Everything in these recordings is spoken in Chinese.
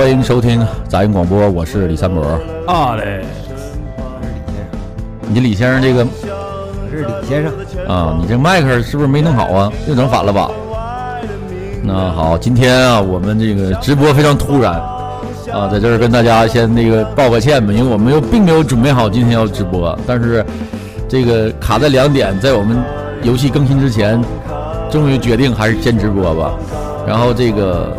欢迎收听杂音广播，我是李三博。啊嘞，你李先生这个我是李先生，啊，你这麦克是不是没弄好啊？又整反了吧？那好，今天啊，我们这个直播非常突然啊，在这儿跟大家先那个道个歉吧，因为我们又并没有准备好今天要直播，但是这个卡在两点，在我们游戏更新之前，终于决定还是先直播吧。然后这个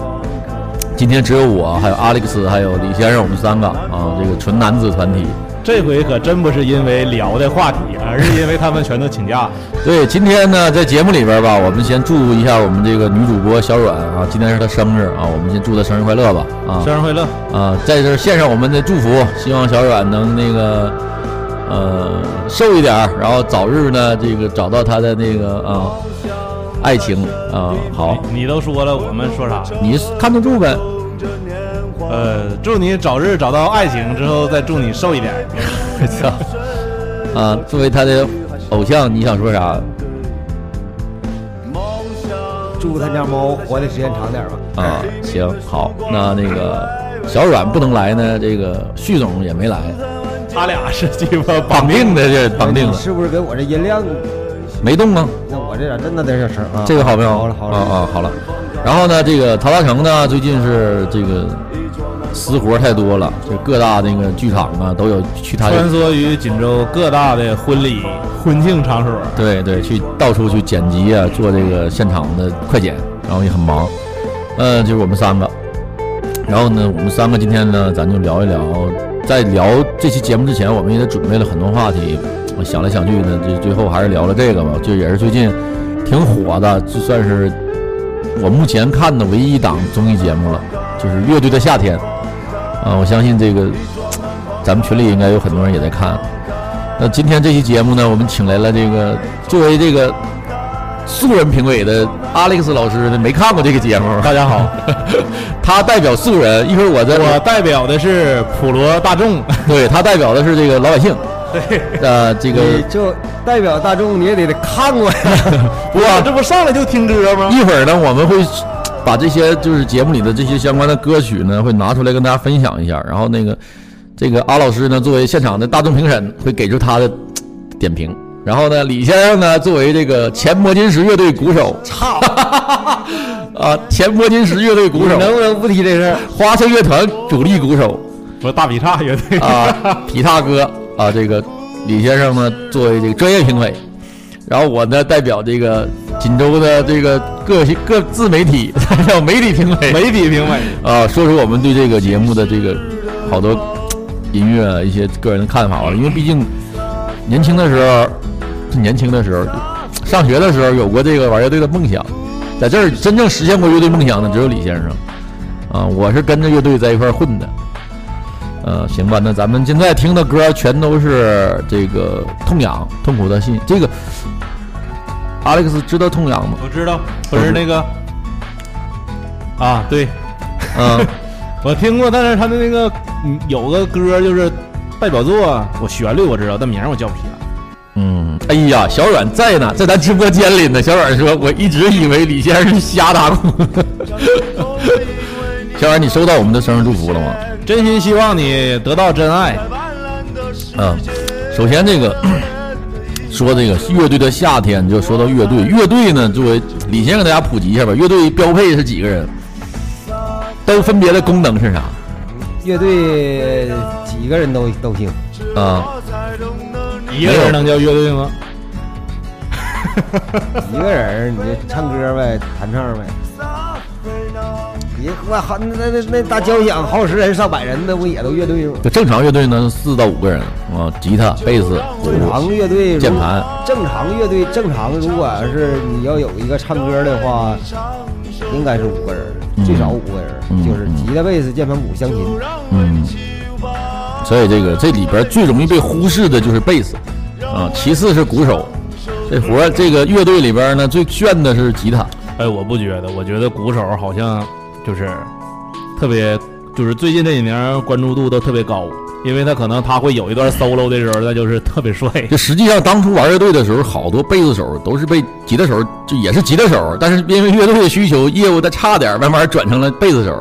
今天只有我，还有 Alex，还有李先生，我们三个啊，这个纯男子团体。这回可真不是因为聊的话题，而是因为他们全都请假。对，今天呢，在节目里边吧，我们先祝一下我们这个女主播小阮啊，今天是她生日啊，我们先祝她生日快乐吧啊生日快乐！啊，在这儿献上我们的祝福，希望小阮能那个呃瘦一点，然后早日呢这个找到她的那个啊爱情啊。好，你都说了，我们说啥？你看得住呗。呃，祝你早日找到爱情，之后再祝你瘦一点。操 啊！作为他的偶像，你想说啥祝他家猫活的时间长点吧。啊？行，好，那那个小阮不能来呢，这个旭总也没来，他俩是鸡巴绑定的这 绑定你了，是不是跟我这音量？没动啊。那我这咋真的点小声啊？这个好没有？好了好了啊啊好了。然后呢，这个陶大成呢，最近是这个私活太多了，就各大那个剧场啊都有去他穿梭于锦州各大的婚礼、婚庆场所。对对去到处去剪辑啊，做这个现场的快剪，然后也很忙。呃，就是我们三个。然后呢，我们三个今天呢，咱就聊一聊，在聊这期节目之前，我们也准备了很多话题。我想来想去呢，就最后还是聊了这个吧，就也是最近挺火的，就算是我目前看的唯一一档综艺节目了，就是《乐队的夏天》啊。我相信这个咱们群里应该有很多人也在看。那今天这期节目呢，我们请来了这个作为这个素人评委的 Alex 老师呢，没看过这个节目，大家好，他代表素人，一会儿我在我代表的是普罗大众。对他代表的是这个老百姓，对，呃，这个你就代表大众，你也得得看过呀。不啊，这不上来就听歌吗？一会儿呢，我们会把这些就是节目里的这些相关的歌曲呢，会拿出来跟大家分享一下。然后那个这个阿老师呢，作为现场的大众评审，会给出他的点评。然后呢，李先生呢，作为这个前摩金石乐队鼓手，操！啊，前摩金石乐队鼓手，能不能不提这事儿？花城乐团主力鼓手不是大劈叉乐队啊，劈叉哥啊，这个李先生呢，作为这个专业评委，然后我呢代表这个锦州的这个各各自媒体 代表媒体评委，媒体评委。啊，说出我们对这个节目的这个好多音乐啊一些个人的看法吧。因为毕竟年轻的时候，年轻的时候，上学的时候有过这个玩乐队的梦想，在这儿真正实现过乐队梦想的只有李先生。啊，我是跟着乐队在一块混的。呃，行吧，那咱们现在听的歌全都是这个痛痒、痛苦的信。这个 Alex 知道痛痒吗？我知道，不是那个啊，对，嗯，我听过，但是他的那个嗯有个歌就是代表作，我旋律我知道，但名儿我叫不起来。嗯，哎呀，小阮在呢，在咱直播间里呢。小阮说：“我一直以为李先生是瞎打鼓。”小阮，你收到我们的生日祝福了吗？真心希望你得到真爱。嗯，首先这个说这个乐队的夏天，就说到乐队。乐队呢，作为李先给大家普及一下吧。乐队标配是几个人？都分别的功能是啥？乐队几个人都都行，啊、一个人能叫乐队吗？一个人你就唱歌呗，弹唱呗。你我好那那那大交响好几十人上百人的不也都乐队吗？就正常乐队呢，四到五个人啊，吉他、贝斯、正常乐队如键盘。正常乐队正常，如果是你要有一个唱歌的话，应该是五个人，嗯最少五个人，嗯就是吉他、贝斯、键盘、鼓、湘琴。嗯，所以这个这里边最容易被忽视的就是贝斯啊，其次是鼓手。这活儿这个乐队里边呢，最炫的是吉他。哎，我不觉得，我觉得鼓手好像就是特别，就是最近这几年关注度都特别高，因为他可能他会有一段 solo 的时候，那就是特别帅。就实际上当初玩乐队的时候，好多贝斯手都是被吉他手，就也是吉他手，但是因为乐队的需求，业务再差点，慢慢转成了贝斯手。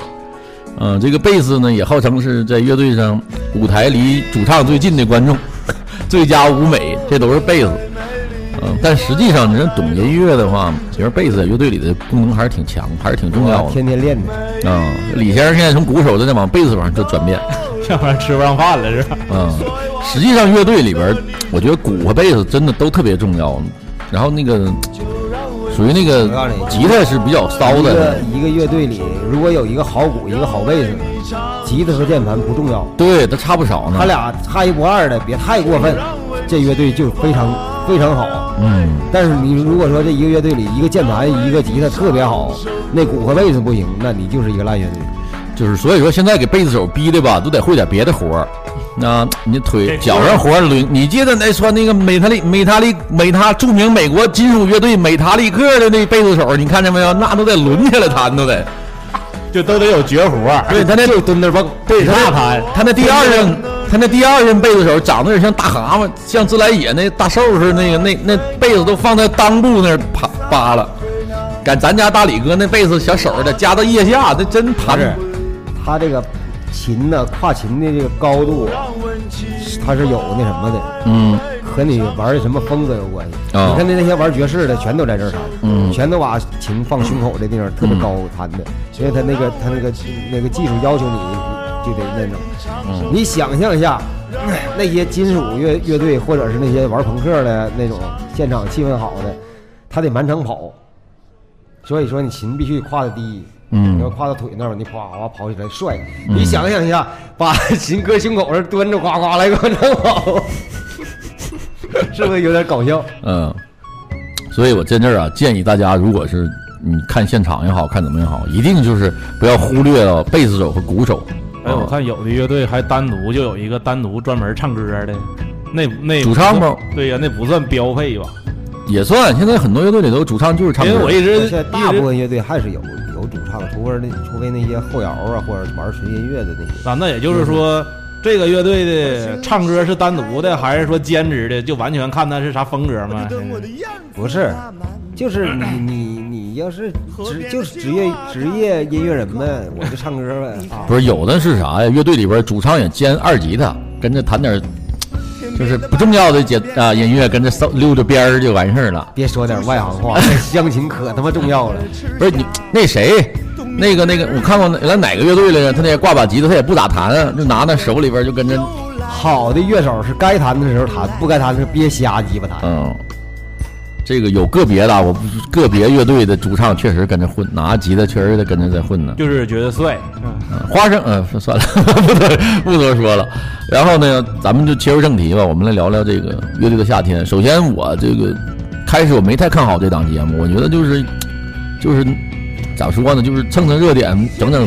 嗯、这个贝斯呢也号称是在乐队上舞台离主唱最近的观众，最佳舞美，这都是贝斯。嗯，但实际上，你真懂音乐的话，其实贝斯在乐队里的功能还是挺强，还是挺重要的。天天练的。啊、李先生现在从鼓手在往贝斯往上就转变。要不然吃不上饭了是吧？嗯，实际上乐队里边儿，我觉得鼓和贝斯真的都特别重要。然后那个属于那个我告诉你吉他是比较骚一个的，一个乐队里，如果有一个好鼓，一个好贝斯，吉他和键盘不重要，对，它差不少呢。他俩差一不二的，别太过分，这乐队就非常非常好。嗯，但是你如果说这一个乐队里一个键盘一个吉他特别好，那鼓和贝斯不行，那你就是一个烂乐队。就是所以说现在给贝斯手逼的吧，都得会点别的活儿。那你腿脚上活儿轮，你记得那说那个美塔利美塔利美塔著名美国金属乐队美塔利克的那贝斯手，你看见没有？那都得抡起来弹，都得。就都得有绝活儿。对他那就蹲那蹦，对他那那弹他那第二任，他那第二任贝斯手长得有点像大蛤蟆，像自来也那大兽似的，那个那那被子都放在裆部那儿扒扒了。赶咱家大李哥那被子小手的夹到腋下，那真弹不是，他这个琴呢，跨琴的这个高度啊，它是有那什么的，嗯和你玩的什么风格有关系。啊你看那那些玩爵士的，全都在这儿弹，嗯全都把琴放胸口的地方特别高弹的，因为他那个他那个那个技术要求你就得那种。嗯你想象一下，那些金属乐乐队或者是那些玩朋克的那种现场气氛好的，他得满场跑，所以说你琴必须跨的低。嗯你要跨到腿那儿，你哗哗跑起来帅。你想象一下，把 琴搁胸口上蹲着，呱呱来个满场跑，是不是有点搞笑？嗯，所以我在这儿啊，建议大家，如果是你看现场也好看怎么也好，一定就是不要忽略了贝斯手和鼓手。哎，我啊看有的乐队还单独就有一个单独专门唱歌的，那那主唱不对呀，那不算标配吧？也算，现在很多乐队里头主唱就是唱歌。因为我一直现在大部分乐队还是有有主唱，除非那除非那些后摇啊，或者玩纯音乐的那些。啊，那也就是说，这个乐队的唱歌是单独的，还是说兼职的？就完全看他是啥风格吗？不是，就是你 你你要是职就是职业职业音乐人呗，我就唱歌呗 啊。不是有的是啥呀？乐队里边主唱也兼二吉他，跟着弹点就是不重要的节啊音乐，跟着扫溜着边儿就完事儿了。别说点外行话，这 乡情可他妈重要了。不是你那谁，那个那个，我看过原来哪个乐队来着？他那挂把吉他，他也不咋弹，就拿那手里边就跟着，好的乐手是该弹的时候弹，不该弹的时候别瞎鸡巴弹。嗯，这个有个别的啊，我不是个别乐队的主唱确实跟着混，拿吉他确实得跟着在混呢。就是觉得帅，嗯花生，嗯、算了，不多不多说了。然后呢，咱们就切入正题吧，我们来聊聊这个乐队的夏天。首先，我这个开始我没太看好这档节目，我觉得就是就是咋说呢，就是蹭蹭热点，整整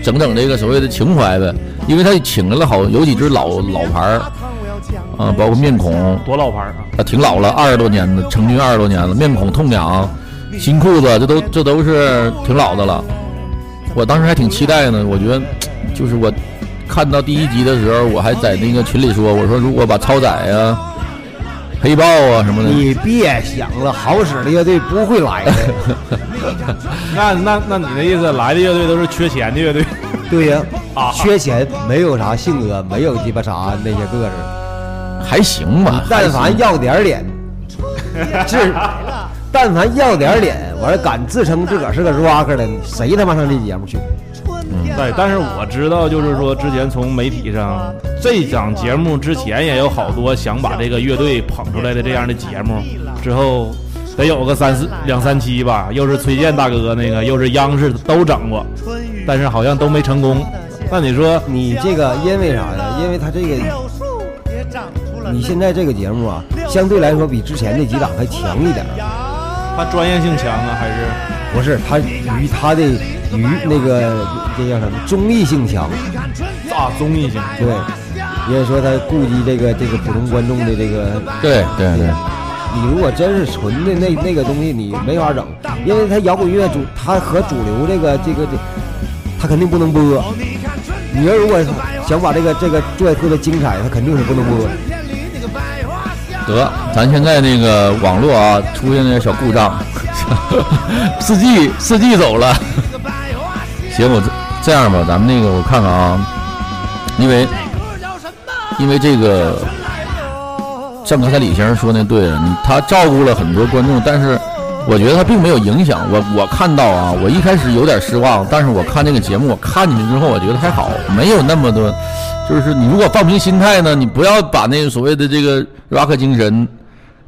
整整这个所谓的情怀呗。因为他请来了好有几支老老牌儿啊，包括面孔，多老牌儿啊！啊，挺老了，二十多年的，成军二十多年了。面孔、痛痒、新裤子，这都这都是挺老的了。我当时还挺期待呢，我觉得就是我看到第一集的时候，我还在那个群里说，我说如果把超载啊、黑豹啊什么的，你别想了，好使的乐队不会来的。那那那你的意思，来的乐队都是缺钱的乐队？对呀、啊缺钱，没有啥性格，没有鸡巴啥那些个子，还行吧。但凡要点脸，是，但凡要点脸，完了敢自称自个儿是个 rocker 的，谁他妈上这节目去？对，但是我知道，就是说之前从媒体上，这档节目之前也有好多想把这个乐队捧出来的这样的节目，之后得有个三四两三期吧，又是崔健大哥那个，又是央视都整过，但是好像都没成功。那你说，你这个因为啥呀？因为他这个，你现在这个节目啊，相对来说比之前那几档还强一点儿。他专业性强啊，还是不是，他娱他的娱那个这叫什么综艺性强，啊综艺性？对，因为说他顾及这个这个普通观众的这个对对对，你如果真是纯的那那个东西，你没法整，因为他摇滚乐主，他和主流这个这个这，他肯定不能播。你要如果想把这个这个做的特别精彩，他肯定是不能播。得，咱现在那个网络啊出现了小故障，四 G 四 G 走了。行，我这这样吧，咱们那个我看看啊，因为因为这个像刚才李先生说那对，他照顾了很多观众，但是我觉得他并没有影响我。我看到啊，我一开始有点失望，但是我看这个节目，我看进去之后，我觉得还好，没有那么多。就是你如果放平心态呢，你不要把那个所谓的这个 rock 精神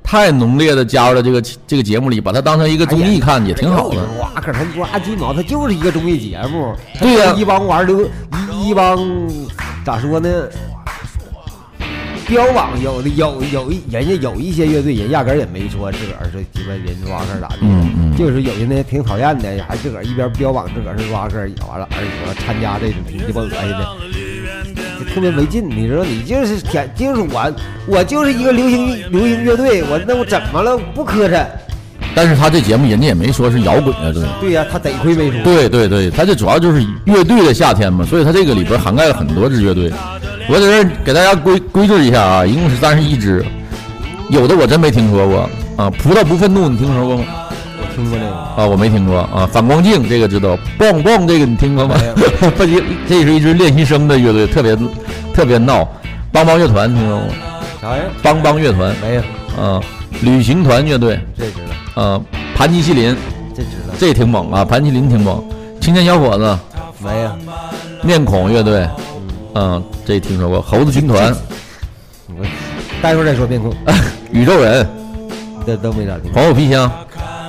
太浓烈的加入到这个这个节目里，把它当成一个综艺看也挺好的。哇，可他抓鸡毛，他就是一个综艺节目。对呀一帮玩流一一帮咋说呢？标榜有的有有一人家有一些乐队人压根儿也没说自个儿是鸡巴人 rocker 咋的，嗯嗯就是有些呢挺讨厌的，还自个儿一边标榜自个儿是 rocker，完了而且说参加这种挺鸡巴恶心的，就特别没劲。你知道，你就是天就是我我就是一个流行流行乐队，我那我怎么了？不磕碜。但是他这节目人家也没说是摇滚乐队。对呀、他得亏没说。对对对，他这主要就是乐队的夏天嘛，所以他这个里边涵盖了很多支乐队。我在这给大家归归置一下啊，一共是三十一支，有的我真没听说过啊。葡萄不愤怒，你听说过吗？我听过这个。啊，我没听过啊。反光镜这个知道，蹦蹦这个你听过吗？不，这这是一支练习生的乐队，特别特别闹。邦邦乐团听说过吗？啥呀？邦邦乐团没有，啊，旅行团乐队这知道，啊，盘尼西林这知道，这挺猛啊，盘尼西林挺猛。青年小伙子。没有。面孔乐队，嗯，这听说过。猴子军团，我待会儿再说面孔，宇宙人，这都没咋听过。黄虎皮箱，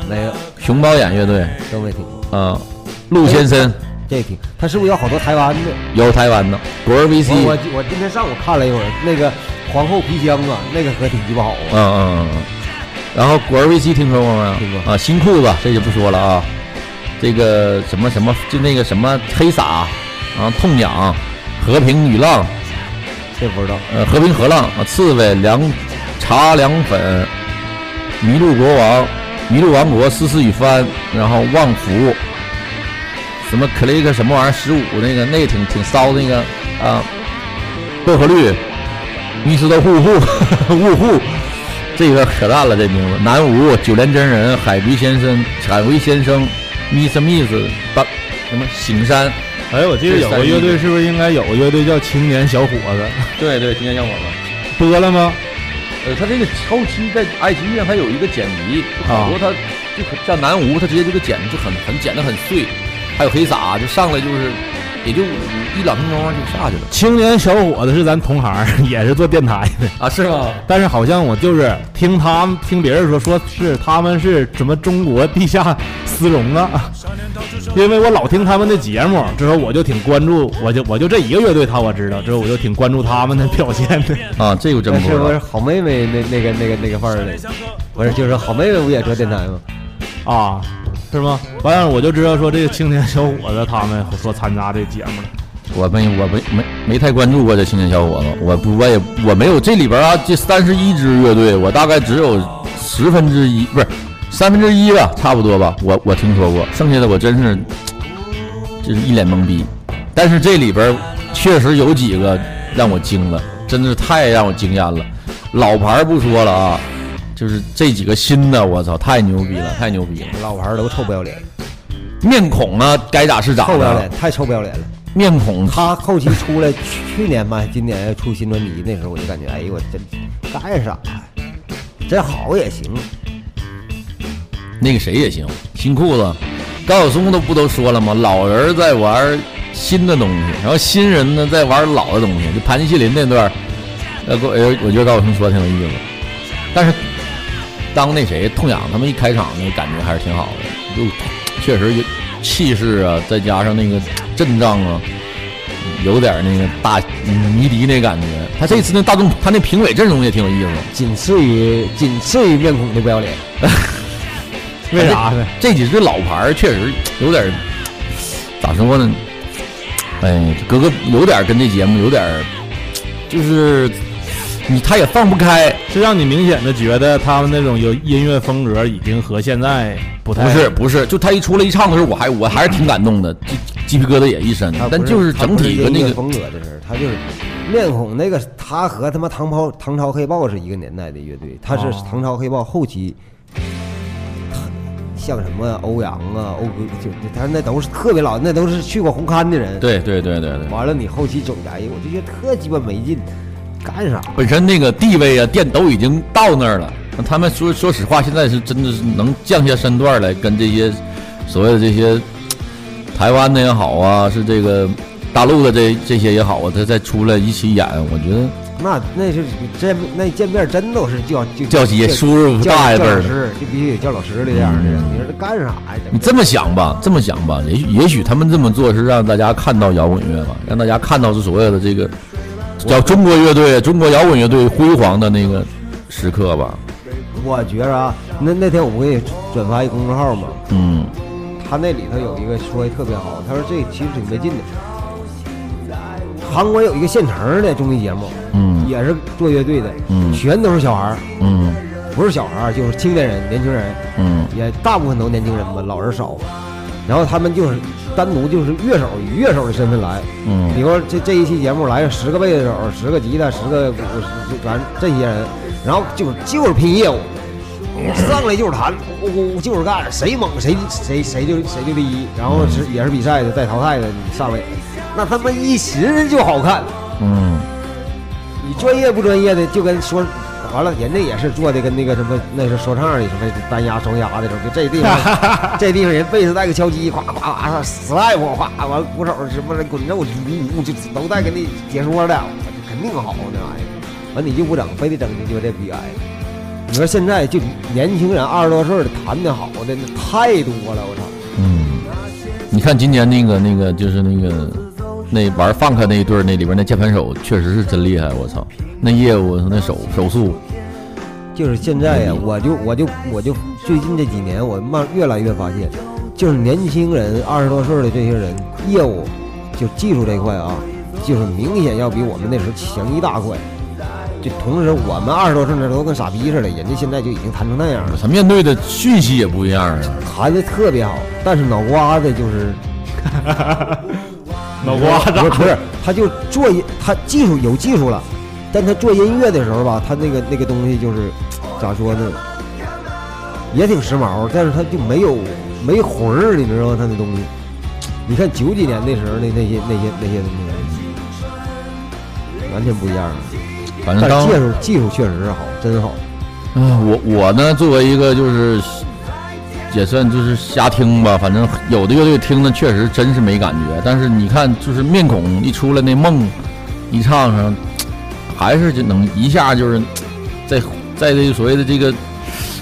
没有，熊猫眼乐队，都没听过。啊，陆先生，这听，他是不是有好多台湾的？有台湾的，果儿我 VC，我我今天上午看了一会儿，那个皇后皮箱啊，那个可挺鸡巴好啊。嗯嗯嗯嗯。然后果儿 VC 听说过没有？听过啊，新裤子这就不说了啊。这个什么什么，就那个什么黑撒，啊，痛痒，和平与浪，这不知道。呃，和平河浪啊，刺猬凉茶凉粉，麋鹿国王，麋鹿王国，思思与帆，然后旺福，什么 click 什么玩意儿十五那个那个挺挺骚那个啊，薄荷绿，密斯的户户 雾户，这个可淡了这名字，南无九连真人，海龟先生，海龟先生，miss miss 八什么醒山，哎，我记得有个乐队，是不是应该有个乐队叫青年小伙子？对对，青年小伙子。播了吗？呃，他这个后期在爱奇艺上，他有一个剪辑，就好多他就很像南无，他直接就给剪就很很剪的很碎，还有黑撒就上来就是也就五一两分钟就下去了青年小伙子是咱同行，也是做电台的，啊，是吗？但是好像我就是听他们听别人说，说是他们是什么中国地下丝绒啊，因为我老听他们的节目，之后我就挺关注，我就我就这一个乐队他我知道，之后我就挺关注他们的表现的。啊，这个真不是。好妹妹那那个那个那个范儿的？不是，就是好妹妹不也做电台吗？啊，是吗？完了我就知道说这个青年小伙子他们说参加这节目了。我没我没没没太关注过这青年小伙子，我不我也我没有这里边啊这三十一支乐队，我大概只有十分之一不是三分之一吧，差不多吧，我我听说过，剩下的我真是就是一脸懵逼。但是这里边确实有几个让我惊了，真的是太让我惊艳了。老牌不说了啊，就是这几个新的，我操，太牛逼了，太牛逼了！老牌儿都臭不要脸，面孔啊，该咋是咋的臭不要脸，，太臭不要脸了。面孔他后期出来，去去年吧，今年出新专辑，那时候我就感觉，哎呦我真干啥呀？真好也行，那个谁也行，新裤子，高晓松都不都说了吗？老人在玩新的东西，然后新人呢在玩老的东西。就盘尼西林那段儿，呃，我呃我觉得高晓松说的挺有意思。但是当那谁痛痒他们一开场那，感觉还是挺好的，就 确实有气势啊，再加上那个阵仗啊，有点那个大迷笛那感觉。他这次那大众，他那评委阵容也挺有意思。仅次于仅次于面孔的不要脸。为啥呢？这几支老牌儿确实有点儿咋说呢？哎，哥哥有点儿跟这节目有点儿，就是你他也放不开。是让你明显的觉得他们那种有音乐风格已经和现在不太不是不是，就他一出来一唱的时候，我还我还是挺感动的，鸡鸡皮疙瘩也一身。但就是整体的那个风格的事儿，他就是面孔那个，他和他妈唐朝唐朝黑豹是一个年代的乐队，他是哦唐朝黑豹后期像什么欧阳啊、欧哥，就他那都是特别老，那都是去过红勘的人。对对对对对，完了你后期总结，我就觉得特鸡巴没劲，干啥？本身那个地位啊，店都已经到那儿了。那他们说说实话，现在是真的是能降下身段来，跟这些所谓的这些台湾的也好啊，是这个大陆的这这些也好啊，他再出来一起演，我觉得那那是见那见面真都是叫就叫爷叔叔大爷辈儿就必须得叫老师的这样的人。你说这干啥呀？你这么想吧，这么想吧，也许也许他们这么做是让大家看到摇滚乐吧，让大家看到是所谓的这个叫中国乐队、中国摇滚乐队辉煌的那个时刻吧。我觉着啊，那那天我不给你转发一公众号吗？嗯他那里头有一个说的特别好，他说这其实挺没劲的。韩国有一个现成的综艺节目，嗯也是做乐队的，嗯全都是小孩儿，嗯不是小孩儿就是青年人、年轻人，嗯也大部分都年轻人吧，老人少。然后他们就是单独就是乐手以乐手的身份来，嗯。比嗯如说这这一期节目来个十个贝斯手、十个吉他、十个鼓，十反正这些人，然后就就是拼业务，上来就是弹，咕咕就是干，谁猛谁谁谁就谁就第一，然后是也是比赛的，带淘汰的，你上来，那他妈一寻思就好看。嗯。你专业不专业的，就跟说完了，人家也是做的跟那个什么，那是说唱的什么单压双压的时候，就这地方，这地方人贝斯带个敲击，咵咵咵，slap，咵完鼓手什么滚奏，呜就都带给你解说的，肯定好那玩意儿。完你就不整，非得整的就这逼哀。你说现在就年轻人二十多岁的弹的好的那太多了，我操！嗯，你看今年那个那个就是那个那玩 funk 那一对儿那里边那键盘手确实是真厉害，我操，那业务那手手速，就是现在呀，我就我就我就最近这几年，我慢越来越发现，就是年轻人二十多岁的这些人，业务就技术这一块啊，就是明显要比我们那时候强一大块。就同时，我们二十多岁那时候都跟傻逼似的，人家现在就已经谈成那样了，他面对的讯息也不一样啊。弹的特别好，但是脑瓜子就是 脑瓜子不是不是，他就做一他技术有技术了，但他做音乐的时候吧，他那个那个东西就是咋说呢，也挺时髦，但是他就没有没魂儿，你知道吗？他那东西，你看九几年那时候那那些那些那些东西，完全不一样了。反正技术技术确实是好，真好。啊，我我呢，作为一个就是也算就是瞎听吧，反正有的乐队听的确实真是没感觉，但是你看就是面孔一出来，那梦一唱上，还是就能一下就是在在这个所谓的这个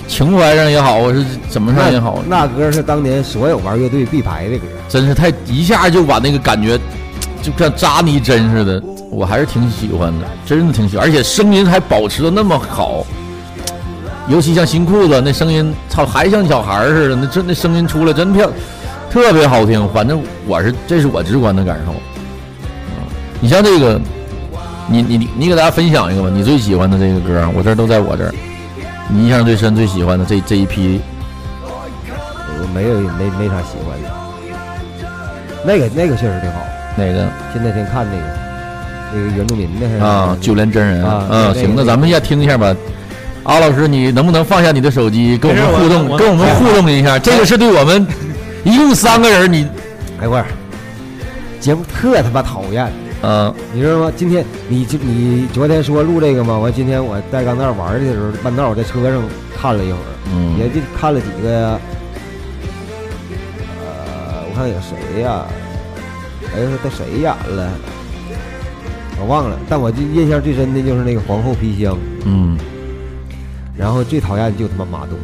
情怀上也好，或是怎么上也好，那歌是当年所有玩乐队必排的歌。真是太一下就把那个感觉就像扎你一针似的，我还是挺喜欢的，真的挺喜欢，而且声音还保持的那么好。尤其像新裤子那声音，操，还像小孩儿似的，那真那声音出来真漂，特别好听。反正我是这是我直观的感受。嗯，你像这个，你你你你给大家分享一个吧，你最喜欢的这个歌，我这儿都在我这儿。你印象最深、最喜欢的这这一批，我没有没没啥喜欢的。那个那个确实挺好，哪个前两天看那个那个原住民的还是啊？九连真人啊嗯，行，那咱们先听一下吧。阿老师，你能不能放下你的手机，跟我们互动，我跟我们互动一下？这个是对我们一共三个人，你哎会儿节目特他妈讨厌，嗯你知道吗？今天你就你昨天说录这个嘛，完今天我在刚那儿玩的时候，半道我在车上看了一会儿，嗯也就看了几个呀。呃，我看有谁呀？哎呀，都谁演了？我忘了，但我就印象最深的就是那个皇后皮箱，嗯，然后最讨厌的就他妈马东。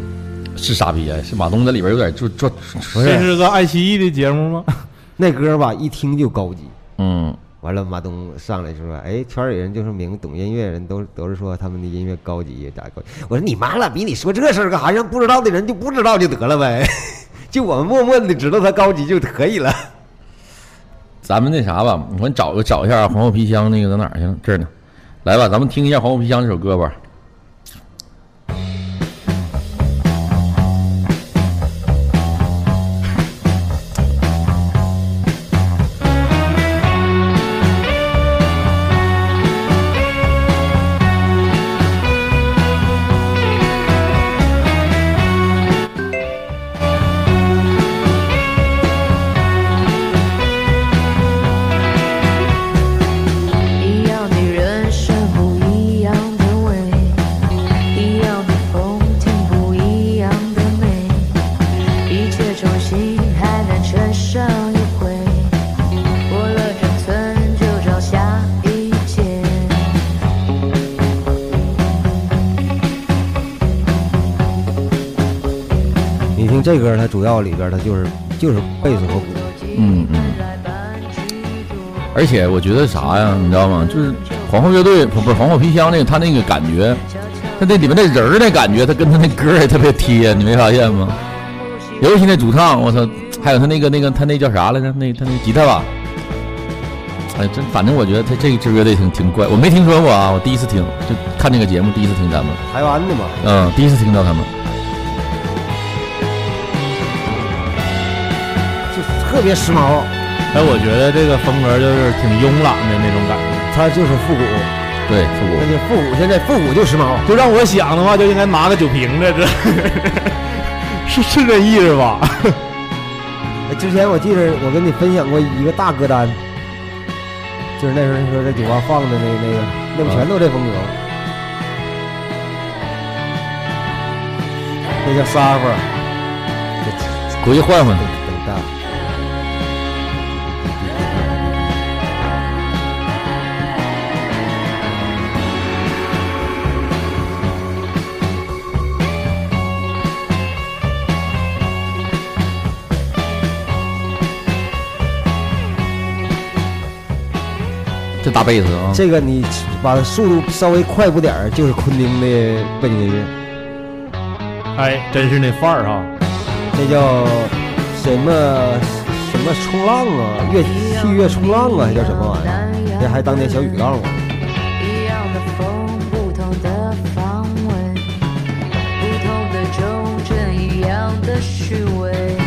是傻逼啊！是马东在里边有点就做，不是这是个爱奇艺的节目吗？那歌吧，一听就高级。嗯完了，马东上来就说：“哎，圈里人就是明懂音乐人都都是说他们的音乐高级咋高级？”我说：“你妈了逼，你说这事儿干啥？让不知道的人就不知道就得了呗，就我们默默的知道他高级就可以了。咱们那啥吧，我找找一下黄后皮箱那个在哪儿去了？这儿呢。来吧，咱们听一下黄后皮箱这首歌吧。主要里边它就是就是贝斯和鼓，嗯嗯。而且我觉得啥呀，你知道吗？就是皇后乐队不不是皇后皮箱那个，他那个感觉，他那里面那人儿那感觉，他跟他那歌也特别贴，你没发现吗？尤其那主唱，我操，还有他那个那个他那叫啥来着？那他那吉他吧。哎，真反正我觉得他这个支乐队挺挺怪，我没听说过啊，我第一次听，就看这个节目第一次听咱们，台湾的嘛。嗯，第一次听到他们。特别时髦，哎，我觉得这个风格就是挺慵懒的那种感觉。它就是复古，对，复古那。就复古，现在复古就时髦。就让我想的话，就应该拿个酒瓶子，这 是是这意思吧？哎之前我记得我跟你分享过一个大歌单，就是那时候你说在酒吧放的那那个，那不全都这风格吗？那叫 Suffer，回去换换。大贝斯啊，这个你把速度稍微快不点儿，就是昆汀的背景音乐，哎，真是那范儿哈。那叫什么什么冲浪啊，越器乐冲浪啊，还叫什么玩意儿？这还当年小雨浪啊。一样的风，不同的方位，不同的忠贞，一样的虚伪。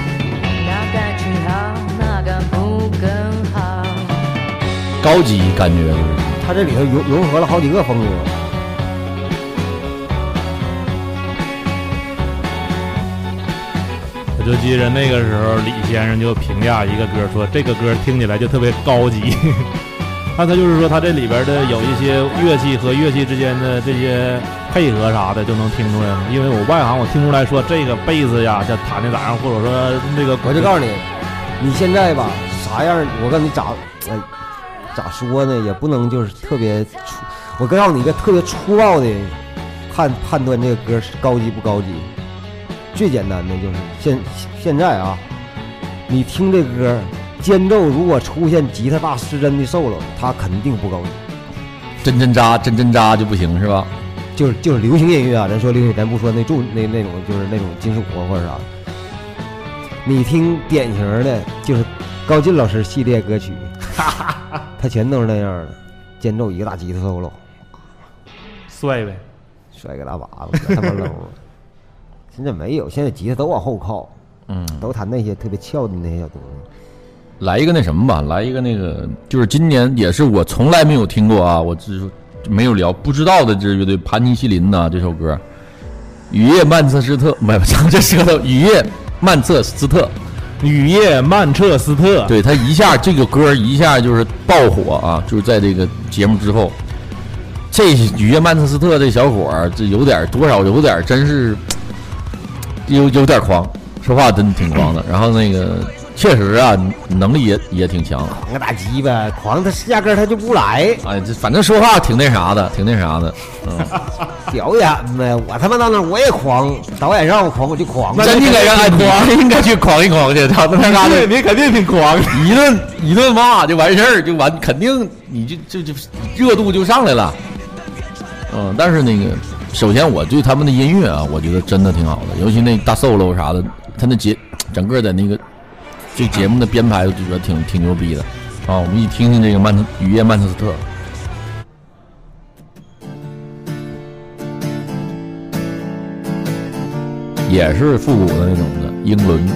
高级感觉就是。它这里头融融合了好几个风格。我就记着那个时候，李先生就评价一个歌说，这个歌听起来就特别高级。那 他就是说，他这里边的有一些乐器和乐器之间的这些配合啥的，就能听出来了。因为我外行，我听出来说这个贝斯呀，这弹的咋样，或者说那个，我就告诉你，你现在吧，啥样？我告诉你咋，哎，咋说呢？也不能就是特别粗。我告诉你一个特别粗暴的判判断这个歌是高级不高级。最简单的就是现现在啊，你听这歌间奏如果出现吉他大失真的 solo，它肯定不高级。真真扎真真扎就不行是吧？就是就是流行音乐啊，咱说流行，咱不说那重那那种就是那种金属活或者啥。你听典型的，就是高进老师系列歌曲，他全都是那样的，间奏一个大吉他 solo，帅呗。甩个大把子，他妈 low 了。现在没有，现在吉他都往后靠，嗯，都弹那些特别翘的那些小东西。来一个那什么吧，来一个那个，就是今年也是我从来没有听过啊，我只是没有聊不知道的这支乐队盘尼西林呐，这首歌《雨夜曼彻斯特》，没有，这舌头《雨夜曼彻斯特》。雨夜曼彻斯特，对他一下这个歌一下就是爆火啊，就是在这个节目之后，这雨夜曼彻斯特这小伙儿，这有点多少有点真是有有点狂，说话真挺狂的。然后那个确实啊，能力也也挺强。狂个大鸡巴，狂他压根儿他就不来，哎，这反正说话挺那啥的，挺那啥的。嗯，表演呗。我他妈到那儿我也狂，导演让我狂我就狂。真应该让他狂，应该去狂一狂去。他他妈的，你肯定挺狂。一顿一顿骂就完事儿，就完，肯定你就就就热度就上来了。嗯，但是那个，首先我对他们的音乐啊，我觉得真的挺好的，尤其那大 solo 啥的，他那节整个的那个这节目的编排，我就觉得挺挺牛逼的。啊，我们一听听这个曼特雨夜曼彻斯特。也是复古的那种的英伦，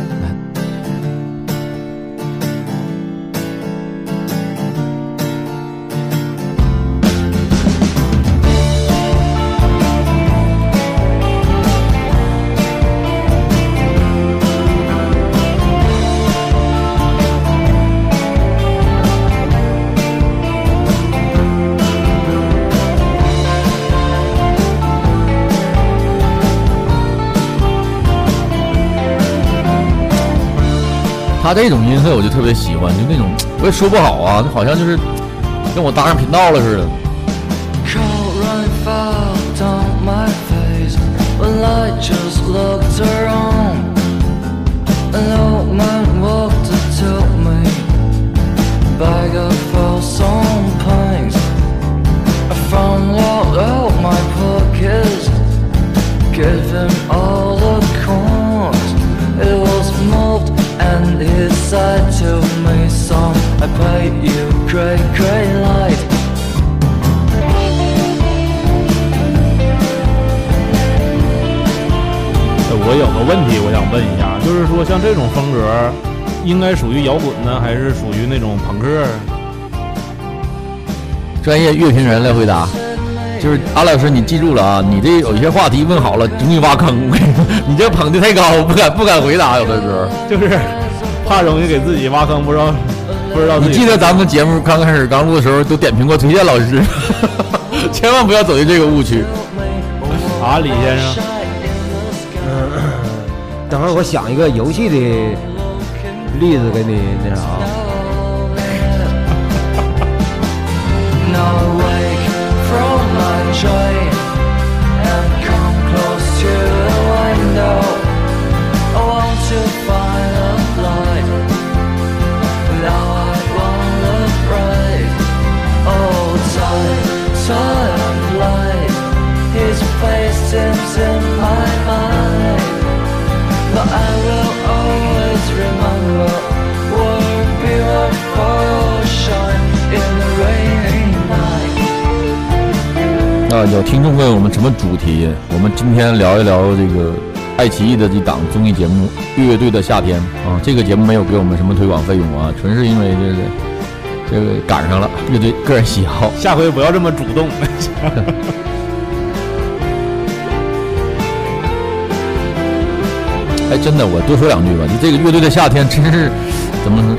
他这种音色我就特别喜欢，就那种 我也说不好啊，就好像就是跟我搭上频道了似的。I play you cry cry like 我有个问题我想问一下，就是说像这种风格应该属于摇滚呢，还是属于那种朋克？专业乐评人来回答，就是阿老师你记住了啊，你这有些话题问好了容易挖坑，你这捧的太高，不敢不敢回答，有的时候就是怕容易给自己挖坑，不知道。不知道你记得咱们节目刚开始刚录的时候，都点评过推荐老师，千万不要走进这个误区。啊，李先生，等会儿我想一个游戏的例子给你那啥 in my mind. But I will always remember what beautiful shine in the rainy night. 啊，有听众问我们什么主题？我们今天聊一聊这个爱奇艺的这档综艺节目《乐队的夏天》啊。这个节目没有给我们什么推广费用啊，纯是因为这个这个赶上了乐队个人喜好。下回不要这么主动。哎，真的，我多说两句吧。就这个乐队的夏天，真是怎么说，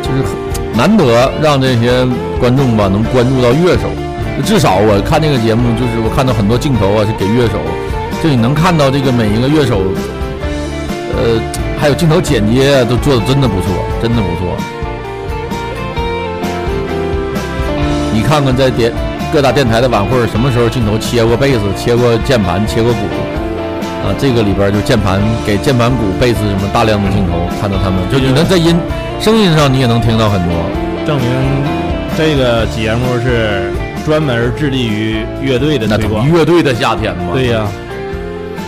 就是很难得让这些观众吧能关注到乐手。至少我看这个节目，就是我看到很多镜头啊是给乐手，就你能看到这个每一个乐手，呃，还有镜头剪接啊都做的真的不错，真的不错。你看看在电各大电台的晚会，什么时候镜头切过贝斯、切过键盘、切过鼓？啊，这个里边就键盘给键盘鼓、贝斯什么大量的镜头，看到他们，就你能在音声音上你也能听到很多。证明这个节目是专门致力于乐队的那推广。乐队的夏天嘛，对呀、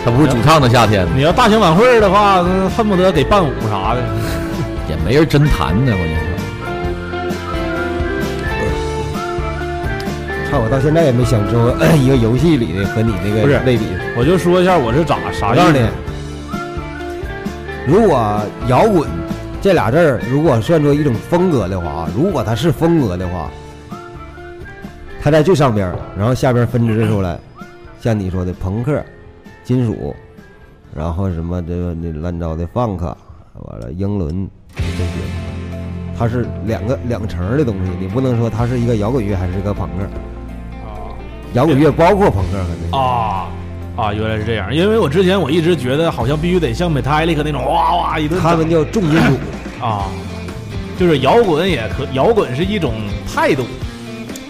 他不是主唱的夏天，你要大型晚会的话，恨不得给伴舞啥的。也没人真弹呢，关键是。看我到现在也没想出 一个游戏里的和你那不是个类比。我就说一下我是咋啥意思我告诉你。，如果摇滚这俩字儿如果算作一种风格的话啊，如果它是风格的话，它在最上边，然后下边分支出来，像你说的朋克、金属，然后什么这个那乱糟的 funk，完了英伦这些，它是两个两层的东西，你不能说它是一个摇滚乐还是一个朋克。摇滚乐包括朋克和那些。啊啊，原来是这样。因为我之前我一直觉得好像必须得像 Metallica 那种哇哇一顿他们叫重金属，啊，就是摇滚也可，摇滚是一种态度。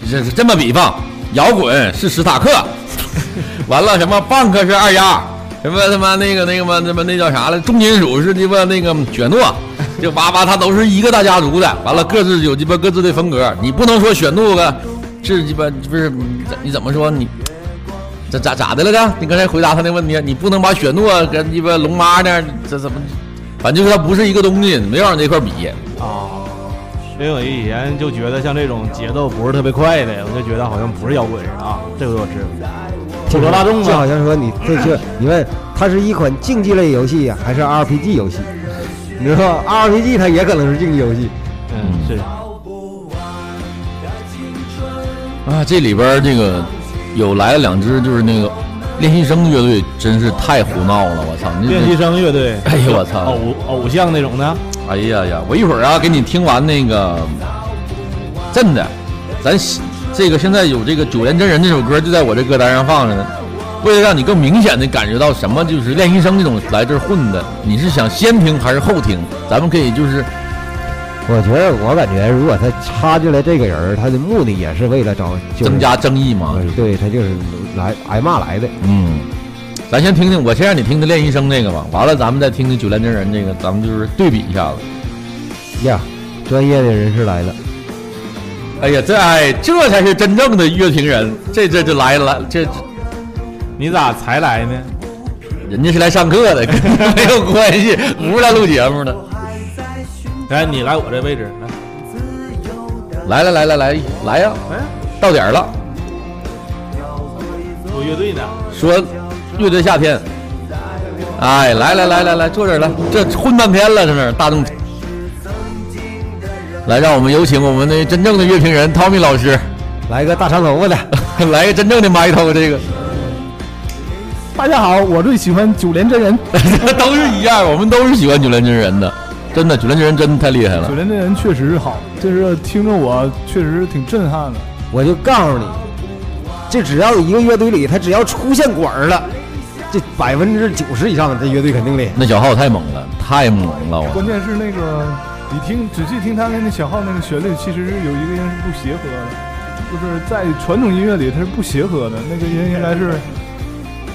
这是这么比方，摇滚是史塔克，完了什么 funk 是二丫，什么他妈那个那个嘛，什么那叫啥了？重金属是鸡巴那个雪诺，这哇哇他都是一个大家族的，完了各自有鸡巴各自的风格，你不能说雪诺个是鸡巴不是你怎么说你？这咋咋的了呢？你刚才回答他那问题，你不能把雪诺跟鸡巴龙妈那这怎么？反正就是它不是一个东西，没往这块比。啊，因为我以前就觉得像这种节奏不是特别快的，我就觉得好像不是摇滚似的啊。这回我知道，普罗大众就好啊，像说你这这，你问它是一款竞技类游戏还是 RPG 游戏？你说 RPG 它也可能是竞技游戏，嗯，是啊，这里边儿这个有来了两支，就是那个练习生乐队，真是太胡闹了！我操，你练习生乐队。哎呦我操偶偶像那种的。哎呀呀，我一会儿啊给你听完那个，真的，咱这个现在有这个《九连真人》这首歌就在我这歌单上放着呢。为了让你更明显的感觉到什么就是练习生这种来这儿混的，你是想先听还是后听？咱们可以就是我觉得我感觉如果他插进来这个人儿，他的目的也是为了找就是增加争议嘛。对他就是来挨骂来的。嗯，咱先听听，我先让你听听练习生这个吧，完了咱们再听听九连真人这个，咱们就是对比一下子。呀，专业的人士来了，哎呀，这哎这才是真正的乐评人，这这就来了，这你咋才来呢？人家是来上课的，跟你没有关系，不是来录节目的。来，你来我这位置来。来来来来来来呀，哎，到点儿了，有乐队呢。说乐队夏天哎，来来来来来，坐这儿来，这混半天了，这是大众。来，让我们有请我们的真正的乐评人 Tommy 老师，来个大长头发的，来个真正的埋头，这个大家好，我最喜欢九连真人。都是一样，我们都是喜欢九连真人的，真的，九连这人真的太厉害了九。连这人确实是好，就是听着我确实挺震撼的。我就告诉你，这只要一个乐队里，他只要出现管儿了，这百分之九十以上的这乐队肯定厉害。那小号太猛了，太猛了，我关键是那个，你听仔细听他那那小号那个旋律，其实是有一个音是不协和的，就是在传统音乐里它是不协和的，那个音应该是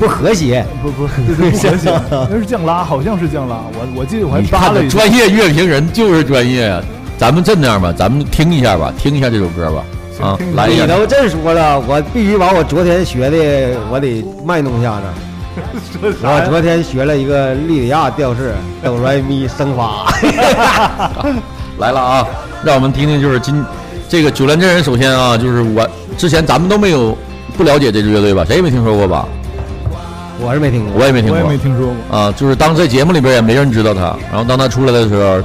不和谐，不不，不和谐，那是降拉，好像是降拉，我我记得我还扒了一下。专业乐评人就是专业啊！咱们这样吧，咱们听一下吧，听一下这首歌吧，啊来一下。你都这说了，我必须把我昨天学的，我得卖弄一下子。我昨天学了一个莉迪亚调式，哆来咪升发。来了啊！让我们听听，就是今这个九连真人。首先啊，就是我之前咱们都没有不了解这支乐队吧？谁也没听说过吧？我是没听过，我也没听过我也没过听说过。啊。就是当在节目里边也没人知道他，然后当他出来的时候，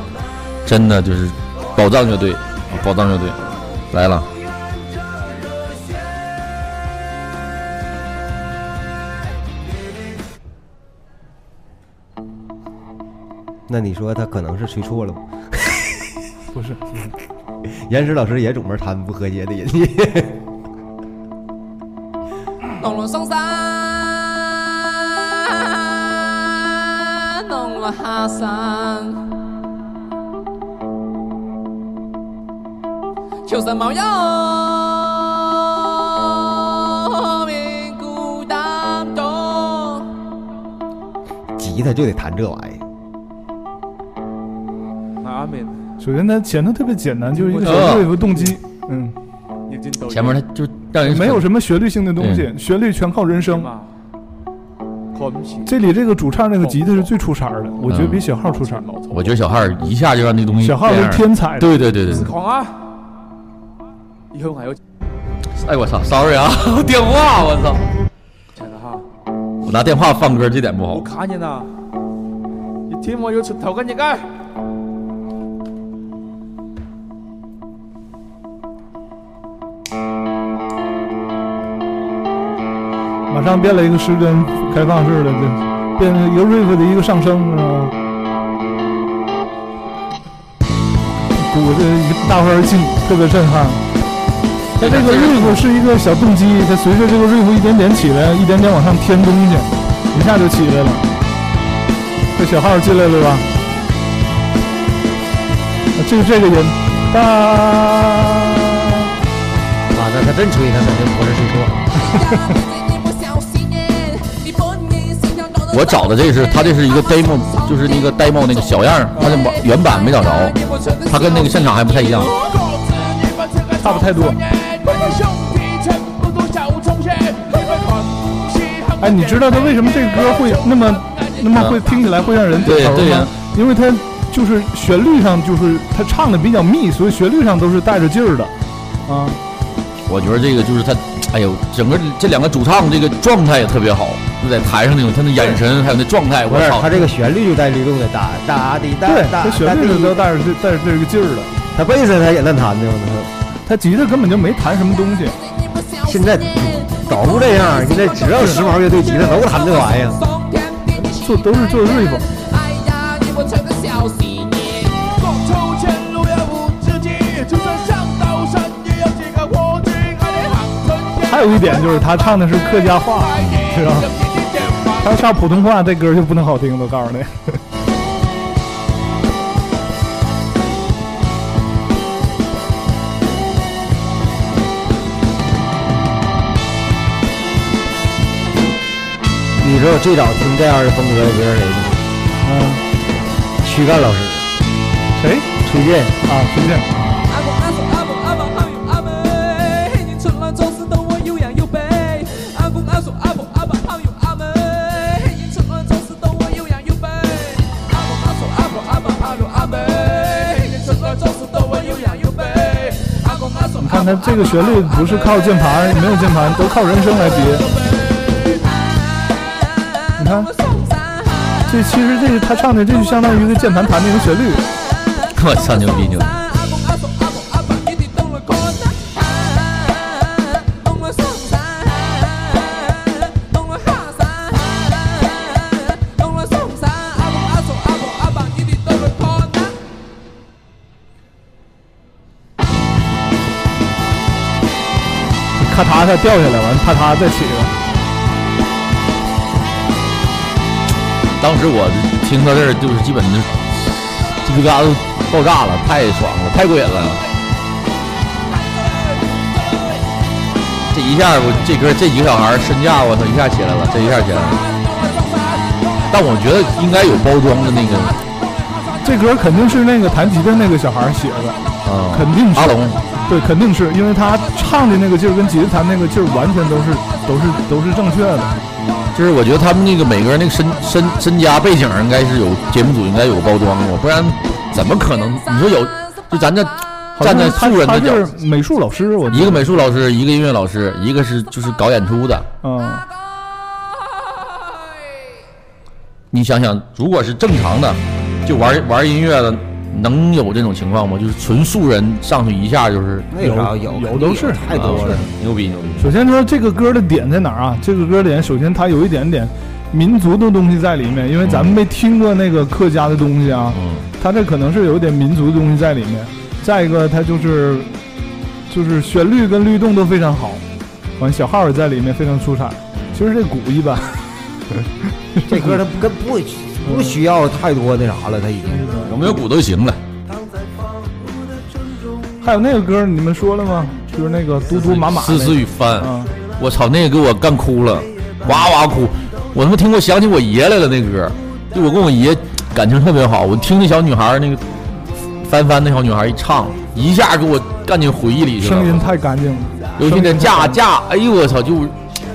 真的就是宝藏乐队，啊宝藏乐队来了。那你说他可能是吹错了吗？不是，不是严石老师也总是弹不和谐的音乐。龙龙上山，龙龙下山，求生冒药，命孤单多。吉他就得弹这玩意儿。首先它前头特别简单，就是一个啊小 riff 动机，嗯，前面它就让人没有什么旋律性的东西，旋律全靠人声。这里这个主唱这个吉他是最出彩儿的，我觉得比小号出色、嗯。我觉得小号一下就让那东西小号是天才，对对对对是，狂啊！以后还有哎我操，sorry 啊，电话我操，真的哈，我拿电话放歌这点不我好。卡人啊！熱天我有出頭緊翼啊！上变了一个失真开放式的，这变成一个 riff 的一个上升，是吧？鼓这一个大块劲特别震撼。它这个 riff 是一个小动机，它随着这个 riff 一点点起来，一点点往上添东西，一下就起来了。这小号进来了吧？啊这个这个也哒。啊，那他真吹，他肯定不是吹错。我找的这是他这是一个 demo，就是那个 demo 那个小样儿，他的原版没找着，他跟那个现场还不太一样。差不太多。哎，你知道他为什么这个歌会那么那么会听起来会让人对对呀？因为他就是旋律上就是他唱的比较密，所以旋律上都是带着劲儿的啊。我觉得这个就是他，哎呦，整个这两个主唱这个状态也特别好，就在台上那种他的眼神还有那状态，不是，我操他，这个旋律就带律动的，哒哒滴哒对，哒他旋哒律都滴。带着这带着这个劲儿的。他贝斯他也乱弹的，他吉他根本就没弹什么东西，现在都这样，现在只要时髦乐队吉他都弹这玩意儿。做都是做 riff。还有一点就是他唱的是客家话，是吧？他要唱普通话，这歌就不能好听了。我告诉你，你知道最早听这样的风格的歌是谁吗？嗯，躯干老师，谁崔健。啊？崔健。那这个旋律不是靠键盘，没有键盘，都靠人声来叠。你看这其实这他唱的这就相当于一个键盘弹的一个旋律。我操，牛逼牛逼！咔嚓，它掉下来，完咔嚓再起来。当时我听到这儿，就是基本就鸡皮疙瘩都爆炸了，太爽了，太过瘾了。这一下，我这歌这几个小孩身价，我操，一下起来了，这一下起来了。但我觉得应该有包装的那个，这歌肯定是那个弹吉他那个小孩写的，啊，肯定是阿龙，对，肯定是因为他唱的那个劲儿跟吉他弹那个劲儿完全都是都是都是正确的。就是我觉得他们那个每个人那个身身身家背景应该是有节目组应该有包装过，不然怎么可能？你说有，就咱这站在素人的角度美术老师，我一个美术老师，一个音乐老师，一个是就是搞演出的。嗯，你想想，如果是正常的，就玩玩音乐的，能有这种情况吗？就是纯素人上去一下就是那有啥有有都是太多了。牛逼牛逼。首先说这个歌的点在哪儿啊？这个歌点首先它有一点点民族的东西在里面，因为咱们没听过那个客家的东西啊，嗯，它这可能是有一点民族的东西在里面。再一个，它就是就是旋律跟律动都非常好，完小号也在里面非常出彩。其实这鼓一般，这歌它不跟不不需要太多那啥了，他已经。有没有鼓都行了。还有那个歌你们说了吗？就是那个嘟嘟马马丝丝雨帆，啊，我操，那个给我干哭了，哇哇哭。我他妈听过想起我爷来了那歌，就我跟我爷感情特别好，我听那小女孩那个帆帆那小女孩一唱，一下给我干进回忆里去了。声音太干净了。尤其那架架，哎呦我操，就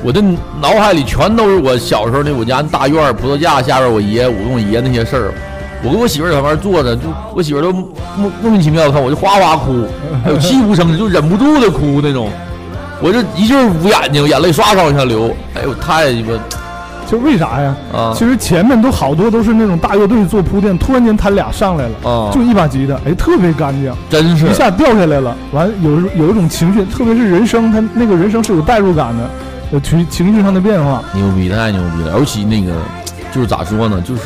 我的脑海里全都是我小时候那我家大院儿葡萄架下边我爷我跟我爷那些事儿。我跟我媳妇儿在旁边坐着，就我媳妇儿都莫莫名其妙的看我，就哗哗哭，还有泣不成声，就忍不住的哭那种。我就一劲儿捂眼睛，眼泪唰唰往下流。哎呦，太鸡巴就为啥呀？啊其实前面都好多都是那种大乐队做铺垫，突然间他俩上来了，啊！就一把吉他，哎，特别干净，真是一下掉下来了。完有有一种情绪，特别是人声，他那个人声是有代入感的，有情情绪上的变化。牛逼，太牛逼了！尤其那个，就是咋说呢，就是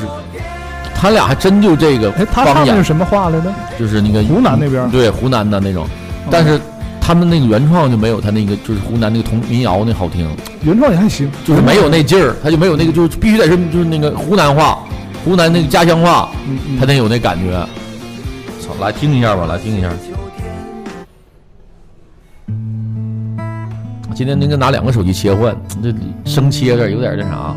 他俩还真就这个哎，他方言唱的是，什么话来着？就是那个湖南那边儿对湖南的那种，但是他们那个原创就没有他那个就是湖南那个童民谣那好听，原创也还行，就是没有那劲儿，他就没有那个，就是必须得是就是那个湖南话，湖南那个家乡话，嗯嗯他得有那感觉。操，来听一下吧，来听一下。今天那个拿两个手机切换，这生切的有点那啥。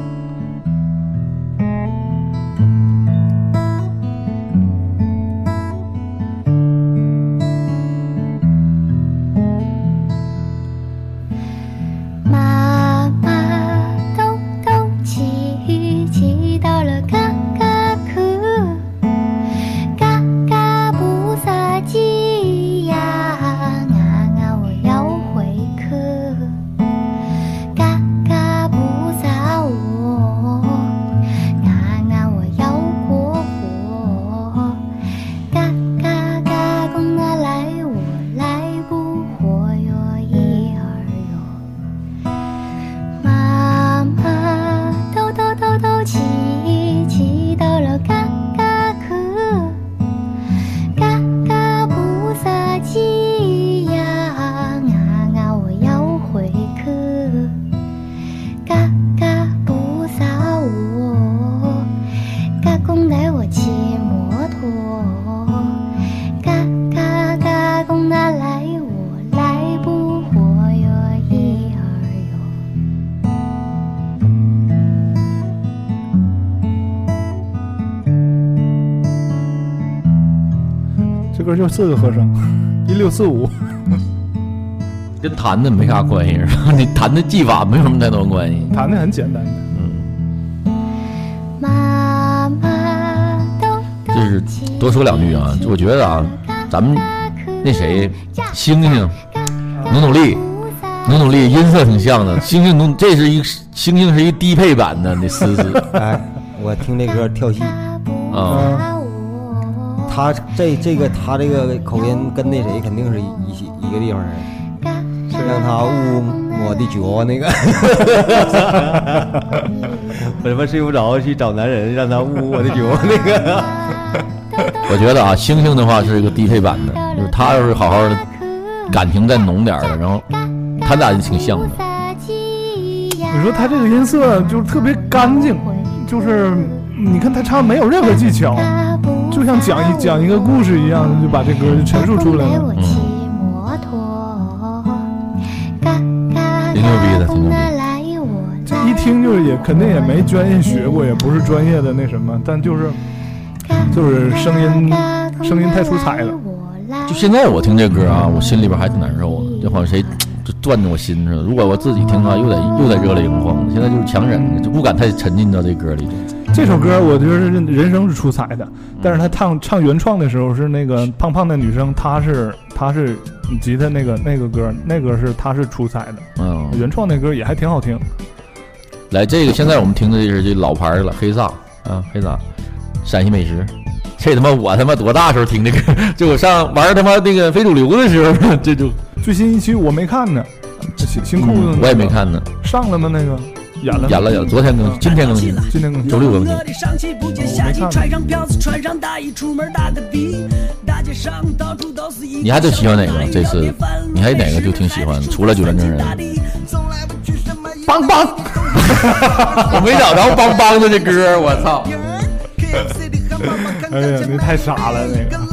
四个和声，一六四五。跟弹的没啥关系，是吧？你弹的技法没什么太多关系。弹的很简单的。妈妈咚咚就是多说两句啊，就我觉得啊，咱们那谁，星星努努力，努努力，音色挺像的。星星努，这是一星星是一低配版的那思思，哎，我我听这歌跳戏。啊，他这这个他这个口音跟那谁肯定是一一一个地方人，让他捂我的脚那个，我他妈睡不着去找男人，让他捂我的脚那个。我觉得啊，星星的话是一个低配版的，就是他要是好好的感情再浓点的，然后他俩就挺像的。你说他这个音色就是特别干净，就是你看他唱没有任何技巧，就像讲一讲一个故事一样，就把这歌就陈述出来了。挺牛逼的，挺牛逼。这一听就是也肯定也没专业学过，也不是专业的那什么，但就是就是声音声音太出彩了。就现在我听这歌啊，我心里边还挺难受的，就好像谁就攥着我心似的。如果我自己听的话，又得又得热泪盈眶。现在就是强忍，就不敢太沉浸到这歌里。这首歌我觉得是人生是出彩的，但是他唱唱原创的时候是那个胖胖的女生，她是她是吉他那个那个歌，那个是她是出彩的，嗯，原创那歌也还挺好听。来，这个现在我们听的这是这老牌的了，黑撒啊，黑撒，陕西美食。这他妈我他妈多大时候听这歌？就我上玩他妈那个非主流的时候，这就最新一期我没看呢，新新裤子、嗯我也没看呢，上了吗？那个演了演了演了，昨天更新，今天更新，今天更新周六更新。上气不接下气，穿上票子，穿上大衣，出门打个的。大街上到处都是一你还最喜欢哪个？这次你还有哪个就挺喜欢？除了九连真人，邦邦，我没找着邦邦的这歌，我操！哎呀，那太傻了那个。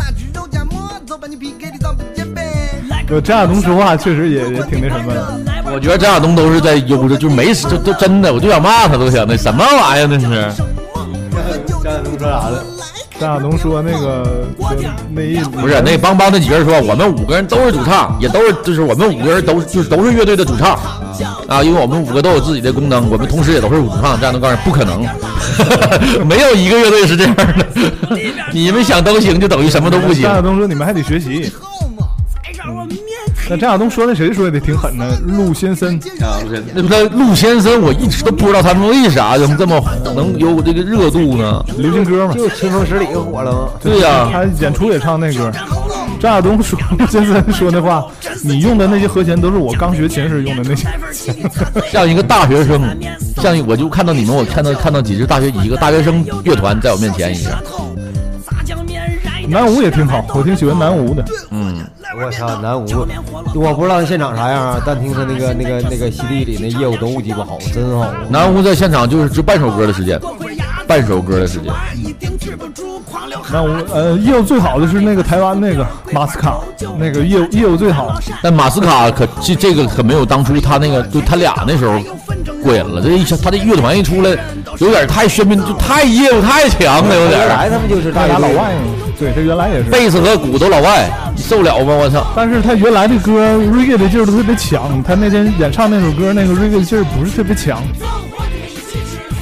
呃，张亚东说话确实也也挺那什么的。我觉得张亚东都是在悠着，就没就就真的，我就想骂他，都想那什么玩意儿那是。张亚东说啥了？张亚东说那个那意思不是那帮帮那几个人说，我们五个人都是主唱，也都是就是我们五个人都就是都是乐队的主唱啊，因为我们五个都有自己的功能，我们同时也都是主唱。张亚东告诉你不可能，没有一个乐队是这样的。你们想都行，就等于什么都不行张。亚东说你们还得学习。那张亚东说那谁说的挺狠的，陆先生。啊，那不是陆先生，我一直都不知道他们为啥能这么能有这个热度呢？流行歌嘛，就春风十里火了吗？对呀、他演出也唱那歌。张亚东说陆先生说的话，你用的那些和弦都是我刚学琴时用的那些。像一个大学生，像我就看到你们，我看到看到几支大学一个大学生乐团在我面前一样。南无也挺好，我挺喜欢南无的。嗯，我操，南无，我不知道他现场啥样啊，但听他那个那个那个 CD 里那业务都鸡巴好，真好。南无在现场就是只半首歌的时间，半首歌的时间。南无呃，业务最好的是那个台湾那个马斯卡，那个业务业务最好。但马斯卡可这这个可没有当初他那个就他俩那时候过瘾了。这一下他这乐团一出来，有点太喧宾，就太业务太强了，有点原来他们就是他大乐队俩老外嘛，对他原来也是。贝斯和鼓都老外，你受了吗？我操！但是他原来的歌 reggae 的劲儿都特别强，他那天演唱那首歌那个 reggae 的劲儿不是特别强，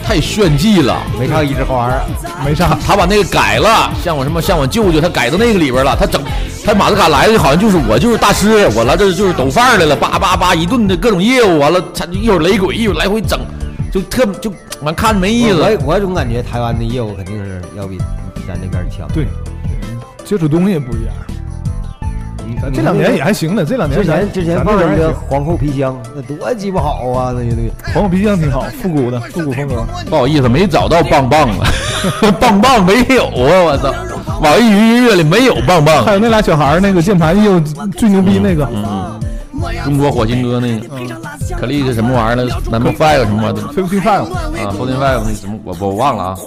太炫技了。没唱一枝花儿，没唱。他把那个改了，像我什么像我舅舅，他改到那个里边了。他整，他马斯卡来的好像就是我就是大师，我来这就是抖范儿来了，叭叭叭一顿的各种业务，完了他一会儿雷鬼，一会儿来回整，就特就完看着没意思。我我总感觉台湾的业务肯定是要比咱这边强。对，接触东西不一样。这两年也还行呢，这两年之前之前咱放那个皇后皮箱，那多鸡巴好啊！那乐队皇后皮箱挺好，复古的复古风格。不好意思，没找到棒棒了，棒棒没有啊！我操，网易云音乐里没有棒棒还。有那俩小孩儿，那个键盘业务最牛逼那个，中国火星哥那个，可丽是什么玩意儿了？Number Five 什么玩意儿 Fifty Five，啊？Forty Five 那什么我我忘了啊。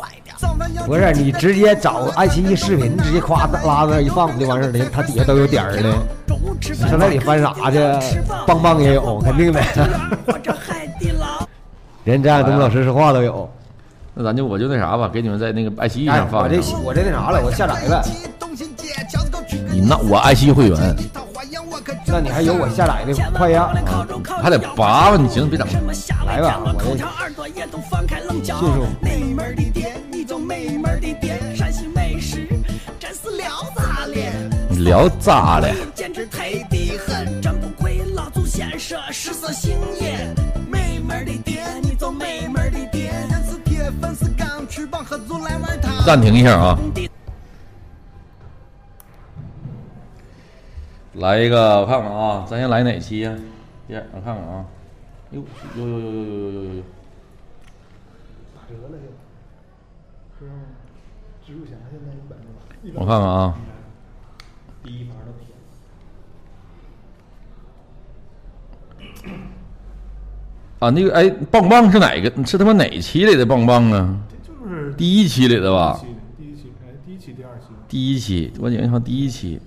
不是你直接找爱奇艺视频，直接夸拉那一放不就完事儿了，它底下都有点儿的。上那里翻啥去？棒棒也有，肯定的。连张亚东老师说话都有。那咱就我就那啥吧，给你们在那个爱奇艺哎上，放我。这我这那啥了，我下载了。你那我爱奇艺会员，那你还有我下载的快呀？啊、还得拔吧？你行，别整，来吧，我这。谢谢。聊咋了？简直忒的很，真不愧老祖先色。你，人是铁，是钢，足来。暂停一下啊。直忒的很，真不愧老祖先说食色性也。美门儿的店，你就美门儿的店，人是铁粉是钢翅膀合作来玩它。暂停一下啊，来一个，我看看啊，咱先来哪期呀、呀，我看看啊，哟，有有有有有有有有有，我看看啊，啊，那个哎，棒棒是哪个？是他妈哪期里的棒棒啊？就是第一期里的吧？第一期，哎，第一期、第二期，第一期，我印象第一期。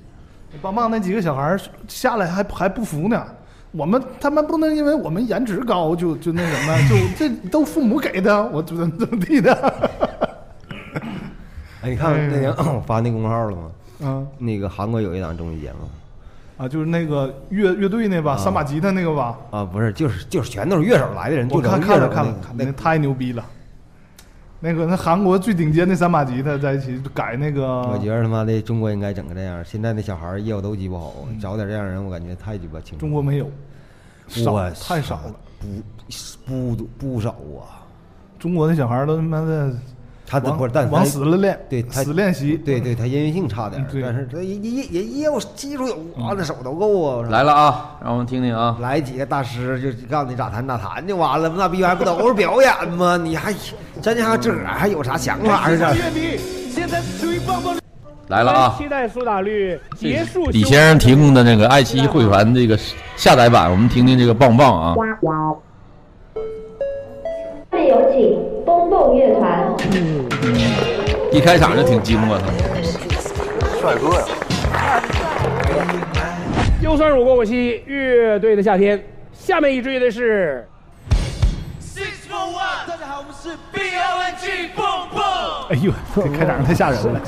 棒棒那几个小孩儿下来还还不服呢。我们他们不能因为我们颜值高就就那什么，就这都父母给的，我怎么怎么地的。哎，你看那天我 发那公众号了吗？嗯那个韩国有一档综艺节目啊，就是那个乐乐队那吧，三把吉他那个吧，啊，不是，就是就是全都是乐手来的人，就看看了看了找乐手那太牛逼了。那个那韩国最顶尖的三把吉他在一起改那个，我觉得他妈的中国应该整个这样。现在那小孩儿业务都鸡巴好，找点这样人，我感觉太鸡巴轻松。中国没有，少我太少了。不不不少啊！中国的小孩儿都他妈的，往他不是，但往死了练，对他死练习，对对，他音乐性差点，对但是他业业业业务技术有啊，那手都够啊。来了啊，让我们听听啊。来几个大师就告诉你咋弹咋弹就完了，那逼玩意儿不都是表演吗？你还真家伙自个儿还有啥想法似的？来了啊！期待苏打绿结束李先生提供的那个爱奇艺会员这个下载版，我们听听这个棒棒啊。下面有请蹦蹦乐团。一开场就挺精啊，帅哥呀！又算是我过我期乐队的夏天。下面一支乐队是大家好，我们是 B O N G 蹦蹦。哎呦，这开场太吓人了。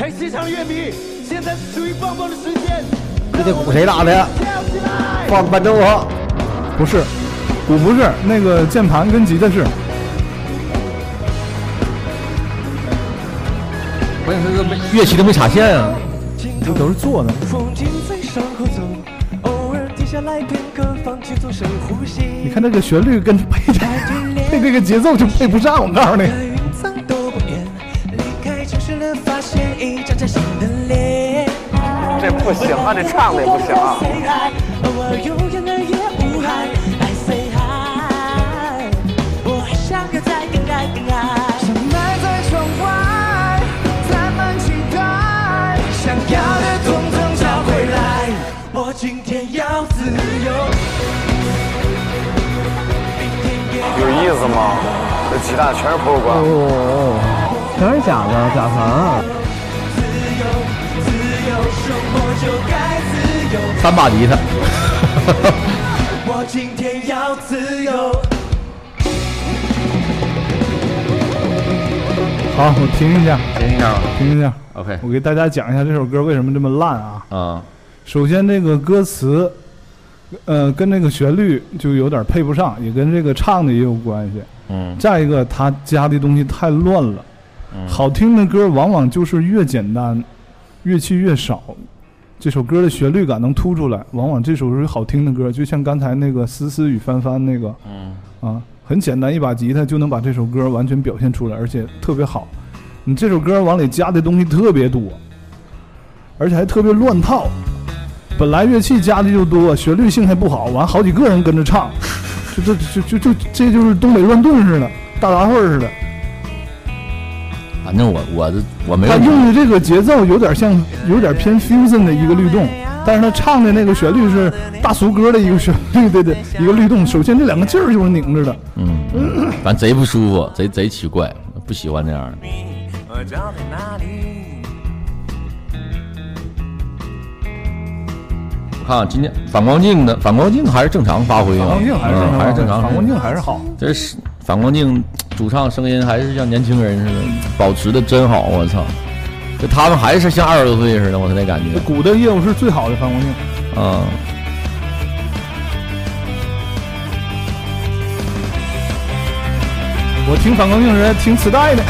嘿，现场乐迷，现在是属于蹦蹦的时间。这这鼓谁打的呀？放伴奏啊！不是，我不是，那个键盘跟吉他是。关键是这乐器都没插线啊，这都是做的。你看那个旋律跟配的 配这个节奏就配不上，我告诉你。这不行啊，这唱的也不行啊。思吗？这鸡蛋全是破罐。哦，全是假的，假糖。三把吉他。我今天要自由。好，我听一下，听一下吧，听一下。OK，我给大家讲一下这首歌为什么这么烂啊。啊，首先，这个歌词，呃，跟那个旋律就有点配不上，也跟这个唱的也有关系。嗯再一个，他加的东西太乱了。嗯好听的歌往往就是越简单，乐器越少，这首歌的旋律感能突出来。往往这首是好听的歌，就像刚才那个思思与帆帆那个嗯啊，很简单，一把吉他就能把这首歌完全表现出来，而且特别好。你这首歌往里加的东西特别多，而且还特别乱套。本来乐器加的就多，旋律性还不好，完好几个人跟着唱，就这就就就这就是东北乱炖似的，大杂烩似的。反正我我这我没有他用的这个节奏有点像，有点偏 fusion 的一个律动，但是他唱的那个旋律是大俗歌的一个旋律对对一个律动。首先这两个劲儿就是拧着的，嗯，反正贼不舒服，贼贼奇怪，不喜欢这样的。看看今天反光镜的反光镜还是正常发挥啊，反光镜还是正常嗯还是正常，反光镜还是好。这是反光镜主唱声音还是像年轻人似的，保持的真好，我操！就他们还是像二十多岁似的，我那感觉这。鼓的业务是最好的反光镜。啊，我听反光镜时还听磁带的，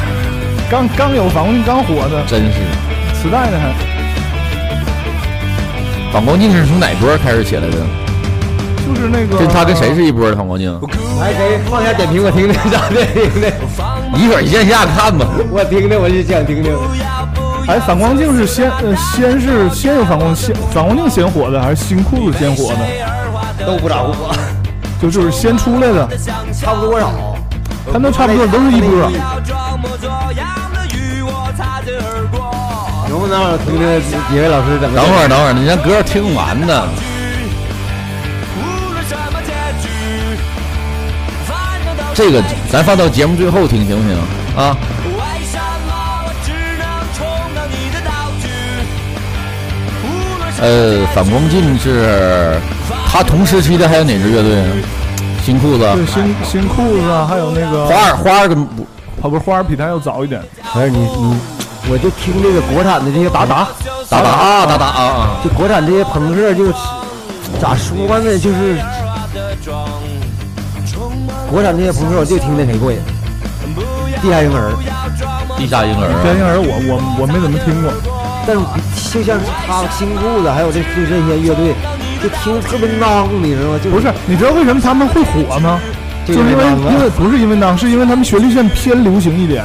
刚刚有反光镜刚火的，真是磁带的还。反光镜是从哪波开始起来的？就是那个，跟他跟谁是一波的反光镜？来，谁放下点评我听听咋的？听的。一会儿线下看吧。我听听，我就想听听。哎，反光镜是先呃先是先有反光先反光镜先火的，还是新裤子先火的？都不咋火，就就是先出来的，差不多少？他那差不多都是一波。能不能让我听听几位老师怎么？等会儿，等会儿，你让歌听完呢。这个咱放到节目最后听行不行啊？呃，反光镜是他同时期的还有哪支乐队啊？新裤子，对，新新裤子啊，还有那个花儿，花儿跟他不是花儿比他要早一点。还是你你，我就听这个国产的这些达达达达啊达达啊啊，就国产这些朋克就是咋说呢，就是国产这些朋克我就听那谁过瘾，地下婴儿，地下婴儿，地下婴儿我我我没怎么听过，但是就像是他新裤子还有这就这些乐队，就听特别孬，你知道吗？就不是，你知道为什么他们会火吗？就是因为因为不是因为当，是因为他们旋律线偏流行一点，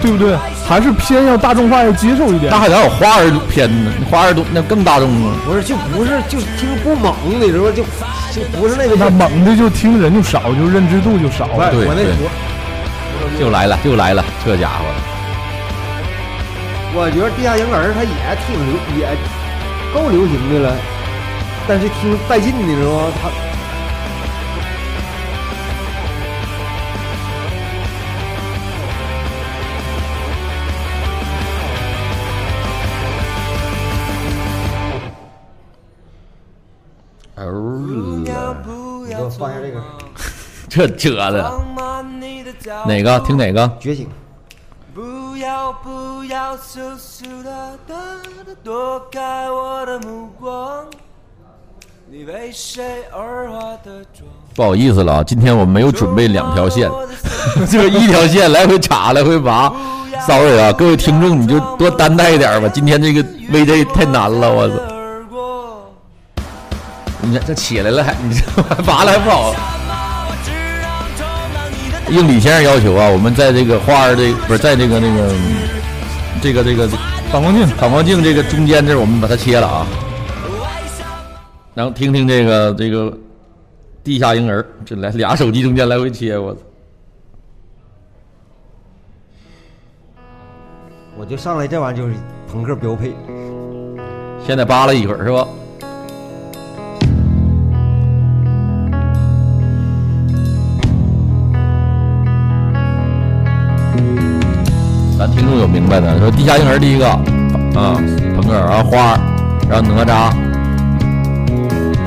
对不对？还是偏要大众化要接受一点。那还哪有花儿偏呢？花儿都那更大众啊！不是，就不是就听不猛，你知道吗？就就不是那个。那猛的就听人就少，就认知度就少。对我那对我又来了，就来了，这家伙！我觉得地下婴儿他也挺流，也够流行的了，但是听带劲，你知道吗？这折的，哪个听哪个？觉醒。不要不要羞羞答答的躲开我的目光，你为谁而化的妆？不好意思了啊，今天我没有准备两条线，就是一条线来回插来回拔。sorry 啊，各位听众你就多担待一点吧，今天这个 VJ 太难了，我操！你看这起来了还，你这 拔了还不好。应李先生要求啊，我们在这个花儿的不是在这个那个这个这个反光镜反光镜这个中间这儿我们把它切了啊，然后听听这个这个地下婴儿，这来俩手机中间来回切，我操！我就上来这玩意儿就是朋克标配。现在扒拉一会儿是吧？白的，说地下婴儿第一个啊，朋克，然后花儿，然后哪吒，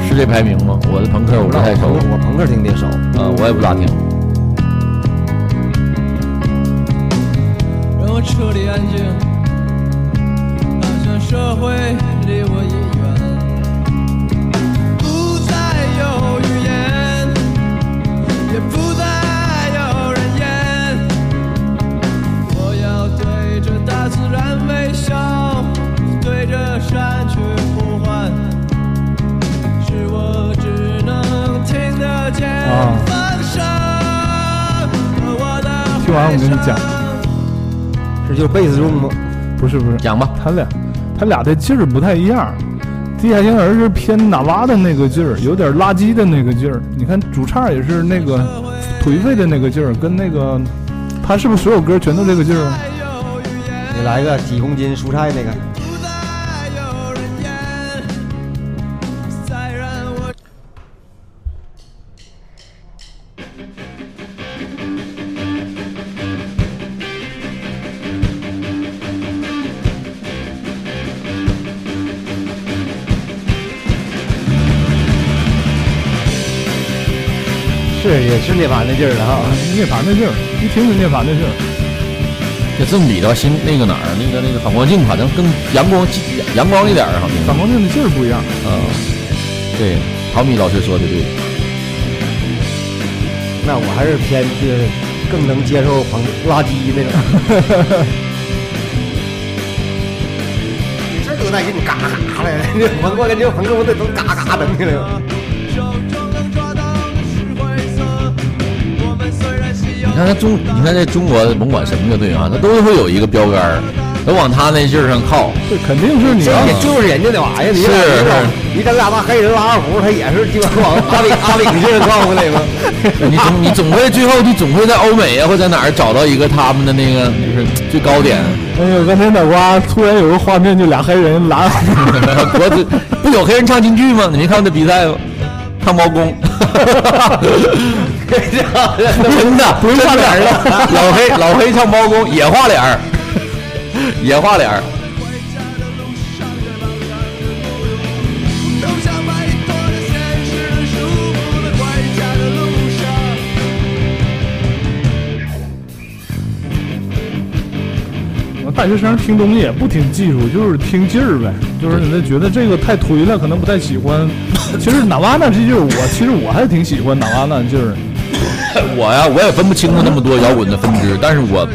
是这排名吗？我的朋克我不太熟，我朋克听的少，啊，我也不咋听。让我彻底安静，好像社会离我已远，不再有语听完我跟你讲，这就是贝斯重吗？不是不是，讲吧，他俩他俩的劲儿不太一样。地下婴儿是偏哪吒的那个劲儿，有点垃圾的那个劲儿。你看主唱也是那个颓废的那个劲儿，跟那个他是不是所有歌全都这个劲儿啊？你来个几公斤蔬菜那个，也是涅槃的劲儿了哈。涅槃的劲儿，一听就涅槃的劲儿。这这么比的话，新那个哪儿，那个那个反光镜好像更阳光阳光一点儿，好像反光镜的劲儿不一样。啊。对，陶米老师说的对。那我还是偏就是更能接受黄垃圾那种。你这多带劲，嘎嘎的，这朋克跟这朋克我得都嘎嘎的那个。你看看他中，你看这中国甭管什么乐队啊，他都会有一个标杆儿，都往他那劲儿上靠。这肯定是你这要也就是人家那玩意儿，你是是你整俩大黑人拉二胡，他也是基本往阿里阿里劲儿靠过来吗？你总你总会最后你总会在欧美啊或者在哪儿找到一个他们的那个就是最高点。哎呦，刚才脑瓜突然有个画面，就俩黑人拉国 子不有黑人唱京剧吗？你没看那比赛吗？唱猫公，真的不用画脸了。老黑老黑唱猫公也画脸儿，也画脸儿。大学生听东西也不听技术，就是听劲儿呗。就是你觉得这个太颓了，可能不太喜欢。其实纳瓦纳这劲儿，我其实我还挺喜欢纳瓦纳劲儿。我呀，我也分不清楚那么多摇滚的分支，但是我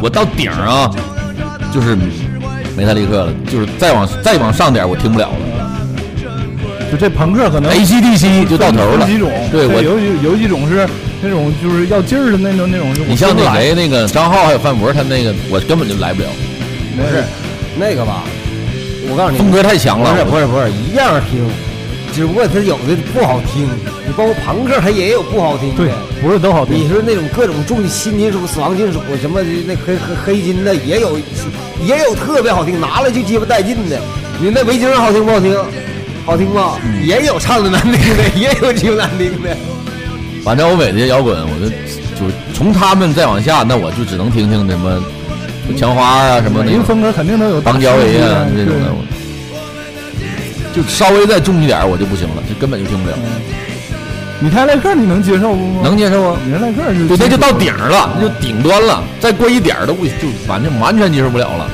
我到顶儿啊，就是梅塔利克了，就是再往再往上点儿我听不了了。就这朋克可能 AC/DC 就到头了几种，对我有有有几种是那种就是要劲儿的那种那种。你像那谁那个张浩还有范博，他那个我根本就来不了，不是那个吧？我告诉你，风格太强了。不是不是不是一样听，只不过他有的不好听。你包括朋克，它也有不好听的。对，不是都好听。你说那种各种重新金属、死亡金属什么的那黑黑黑金的也有，也有特别好听，拿了就鸡巴带劲的。你那维京好听不好听？好听吧？嗯也有唱的难听的，也有鸡巴难听的。反正欧美这些摇滚，我就就从他们再往下，那我就只能听听什么墙花啊什么那种每个风格肯定都有大邦交维啊师这种的，对就稍微再重一点儿我就不行了，就根本就听不了。米泰莱克你能接受不？能接受啊？米泰莱克是对，那就到顶儿了，那就顶端了，再过一点儿都不就反正完全接受不了了。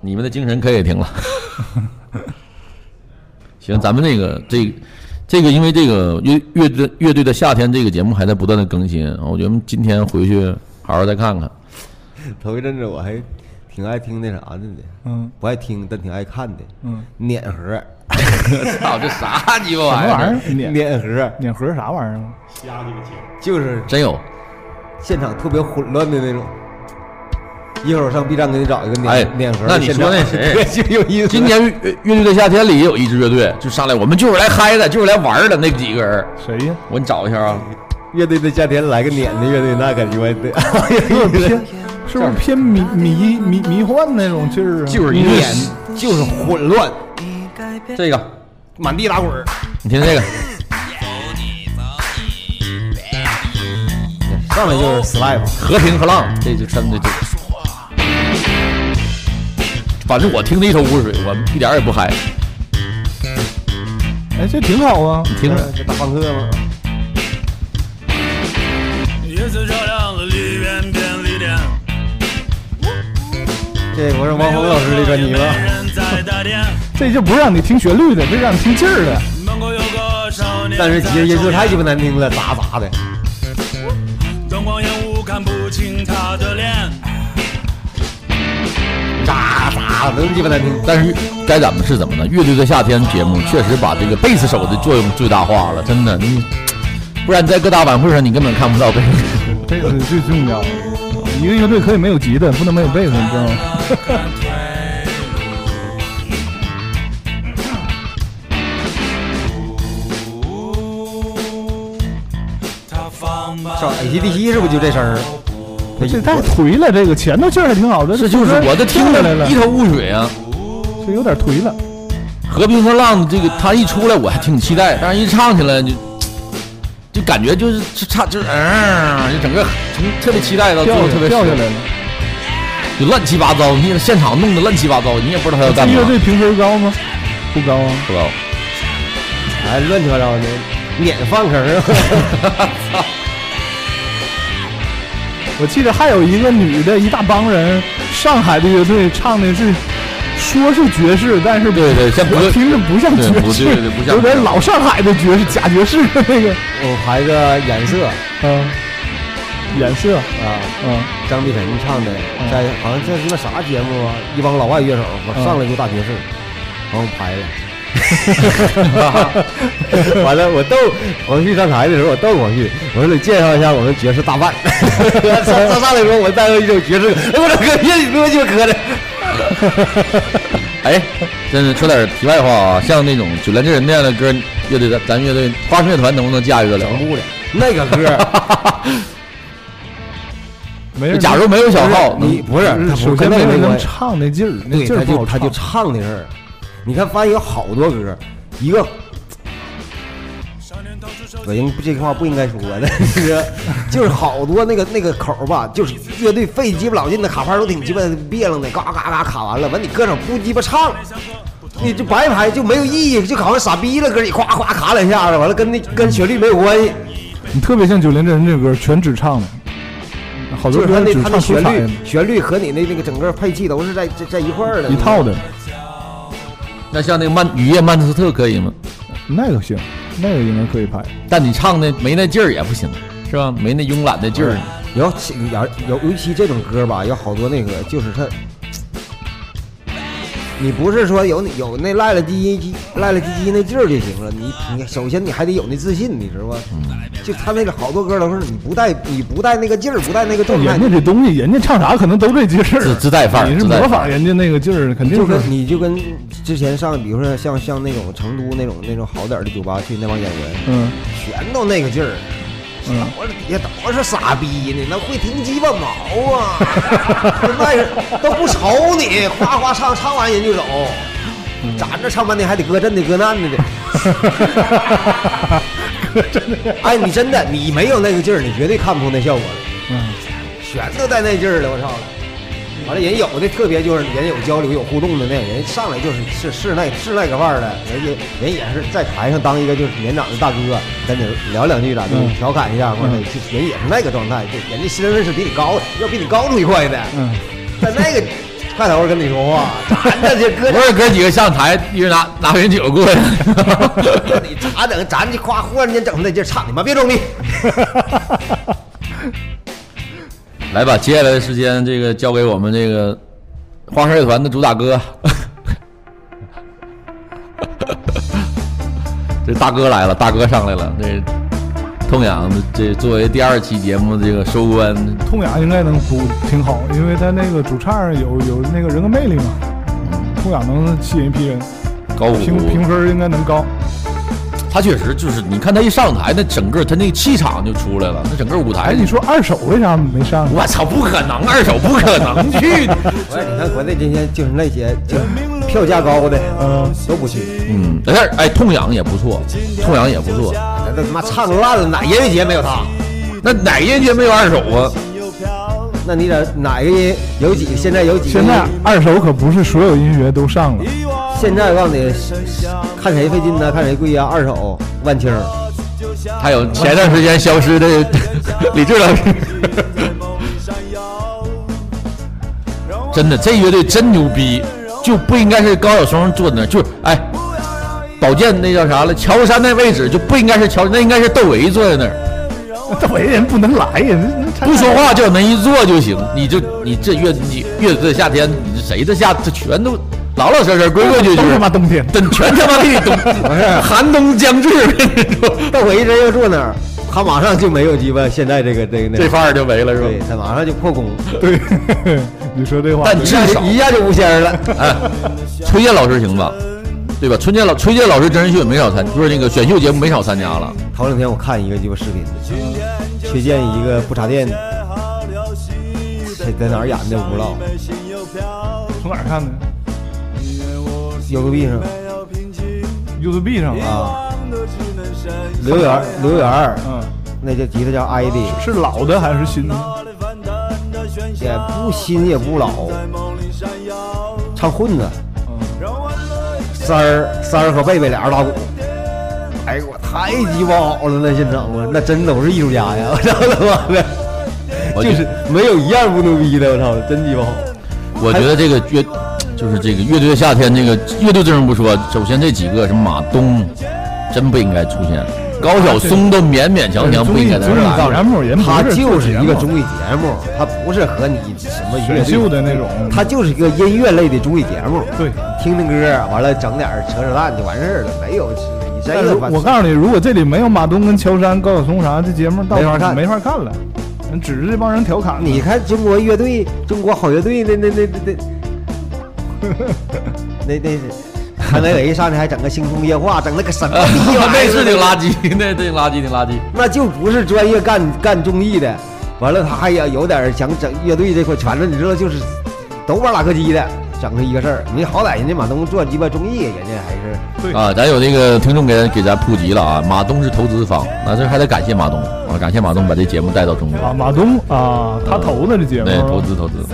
你们的精神可以停了。行，咱们那个这这个，因为这个乐乐队乐队的夏天这个节目还在不断的更新，我觉得今天回去好好再看看。头一阵子我还挺爱听那啥的呢，嗯，不爱听，但挺爱看的，嗯，碾盒。操，这啥鸡巴玩意儿？什么玩意儿？碾碾盒，碾盒啥玩意儿啊？瞎鸡巴听。就是真有，现场特别混乱的那种。一会儿上 B 站给你找一个碾、哎碾盒那你。说那谁 就有意思。今年乐乐队的夏天里也有一支乐队，就上来我们就是来嗨的，就是来玩的那几个人。谁呀？我给你找一下啊。乐队的夏天来个碾的乐队，那感觉对，有点偏，是不是偏迷迷迷迷幻那种劲儿啊？就是一碾，就是混乱，这个满地打滚儿。你听听这个，上来就是 slap，和平和浪，这就真的就，反正我听的一头雾水，我一点儿也不嗨。哎，这挺好啊！你听着，这大放客吗？这我是王峰老师的专辑吗？人在打点，这就不是让你听旋律的，这让你听劲儿的。但是其实音色太鸡巴难听了，杂杂的。灯光烟雾看不清他的脸，咋咋的鸡巴难听。但是该怎么是怎么的，乐队的夏天节目确实把这个贝斯手的作用最大化了，真的，你不然在各大晚会上你根本看不到贝斯。这个是最重要的。一个乐队可以没有吉他，不能没有贝斯，你知道吗？上 ACDC 是不是就这声儿？这太颓了，这个前头劲儿还挺好的，这就是我的听下来了一，头雾水啊。这有点颓了。和平和浪子这个他一出来我还挺期待，但是一唱起来就就感觉就是就差就是嗯，就整个从特别期待到最掉后特别掉下来了。就乱七八糟，你现场弄得乱七八糟，你也不知道他要这干嘛乐。队评分高吗？不高啊。不高，哎，乱七八糟的，脸放坑啊。我记得还有一个女的，一大帮人，上海的乐队唱的是，说是爵士，但是对对像我听着不像爵对不士，对对不像有点老上海的爵士，假爵士的那个，我排个颜色。嗯，颜色，啊，嗯，张碧晨唱的，在好像这是个啥节目啊？一帮老外乐手，我嗯。上来就大爵士，然后排了，完了，我逗黄旭上台的时候，我逗黄旭，我说你介绍一下我们爵士大腕。上上上来说我带了一首爵士，哎，我这哥，你多就磕的。哎，真是说点题外话啊，像那种九连真人那样的歌，乐队咱咱乐队花生乐团能不能驾驭得了？不了，那个歌。没人假如没有小号，你不是他首先没人能唱那劲儿，那对，劲儿他就他就唱的事儿。你看，发现有好多歌，一个，我应这句话不应该说的，这 个就是好多那个那个口儿吧，就是乐队费鸡巴老劲的卡牌都挺鸡巴别楞的，嘎嘎嘎卡完了，完你歌手不鸡巴唱，你就白排就没有意义，就好像傻逼了，歌你夸夸卡两下子，完了跟那跟旋律没有关系。你特别像九连真人这歌，全只唱的，好多就是他那歌只他那旋唱出彩律旋律和你那那个整个配器都是在在在一块儿的，一套的。那像那个曼雨夜曼彻斯特可以吗？那个行，那个应该可以拍。但你唱的没那劲儿也不行，是吧？没那慵懒的劲儿。尤其尤尤其这种歌吧，有好多那个就是他，你不是说有有那赖了唧唧赖了唧唧那劲儿就行了，你你首先你还得有那自信，你知道吧？就他那个好多歌都是你不带你不带那个劲儿，不带那个状态人，家这东西，人家唱啥可能都这劲儿，自自带范儿你是模仿人家那个劲儿，肯定就是跟你就跟之前上，比如说像像那种成都那种那种好点儿的酒吧去那帮演员，嗯，全都那个劲儿。嗯，我说底下都是傻逼呢，那会听鸡巴毛啊！那是都不瞅你，哗哗唱，唱完人就走，咱这唱半天还得搁这的搁难 的呢。哎，你真的你没有那个劲儿，你绝对看不出那效果来。嗯，全都带那劲儿了，我操！完了，人有的特别就是人有交流有互动的那人上来就是是是那是那个范儿的，人家人也是在台上当一个就是年长的大哥，跟你聊两句咋的，嗯调侃一下或者就人也是那个状态，就人家身份是比你高，要比你高出一块的，嗯，在那个派头跟你说话，咱这就搁不是哥几个上台，一人拿拿瓶酒过来。你咋整？咱就夸忽然间整出那劲儿，操你妈！别装逼！来吧，接下来的时间，这个交给我们这个花生乐团的主打歌。这大哥来了，大哥上来了。这痛痒，这作为第二期节目的这个收官，痛痒应该能补挺好，因为他那个主唱有有那个人格魅力嘛，痛痒能吸引一批人，高虎评评分应该能高。他确实就是，你看他一上台，那整个他那个气场就出来了，那整个舞台。哎，你说二手为啥没上？我操，不可能，二手不可能去。我你看国内这些就是那些就是票价高的，嗯，都不去。嗯，但是哎，痛痒也不错，痛痒也不错。那他妈唱烂了，哪音乐节没有他？那哪个音乐节没有二手啊？那你咋哪个音有几？现在有几个？现在二手可不是所有音乐都上了。现在我告诉你，看谁费劲呢？看谁贵呀？二手万青，还有前段时间消失的 李志老师。真的，这乐队真牛逼，就不应该是高晓松坐那儿，就是哎，宝剑那叫啥了？乔山那位置就不应该是乔，那应该是窦唯坐在那儿。窦唯人不能来呀，不说话就那一坐就行。你就你这乐你乐队的夏天，你谁的夏这全都老老实实规规矩矩，都他妈冬天，真全他妈的冬，寒冬将至。但我一直要坐那儿，他马上就没有鸡巴现在这个这个那这范儿就没了是吧？对他马上就破功。对，你说这话，但至少一下就无仙了。哎，崔健老师行吧？对吧？崔健老崔健老师真人秀也没少参，不是那个选秀节目没少参加了。头两天我看一个鸡巴视频，崔健一个不插电，在在哪儿演的我不知道，从哪儿看的？YouTube 上。YouTube 上啊。刘源，刘源，嗯，那叫吉他叫 ID，是老的还是新的？也不新也不老，唱混子。三儿三儿和贝贝俩人打鼓，哎呦我太鸡巴好了那现场啊，那真都是艺术家呀！我操他妈的，就是没有一样不牛逼的，我操，真鸡巴好。我觉得这个乐就是这个乐队的夏天，这个乐队阵容不说，首先这几个什么马东，真不应该出现。高晓松都勉勉强强不应该在这儿来。他就是一个综艺节目，他不是和你什么乐选队秀的那种。他就是一个音乐类的综艺节目，对，听听歌，完了整点儿扯扯淡就完事儿了，没有你但是这个我告诉你，如果这里没有马东跟乔杉、高晓松啥这节目，到没法看没法看了，只是这帮人调侃。你看中国乐队，中国好乐队那那那那那 那那是，还那个一上去还整个星空夜话，整那个什么逼玩意儿 那是挺垃圾，那挺垃圾，挺垃圾。那就不是专业干干综艺的。完了，他还要有点想整乐队这块，反正你知道，就是都玩拉客机的，整成一个事儿。你好歹人家马东做鸡巴综艺，人家还是啊，咱有那个听众给咱给咱普及了啊，马东是投资方，那这还得感谢马东啊，感谢马东把这节目带到中国。啊，马东啊，他投的这节目，对，投资投资，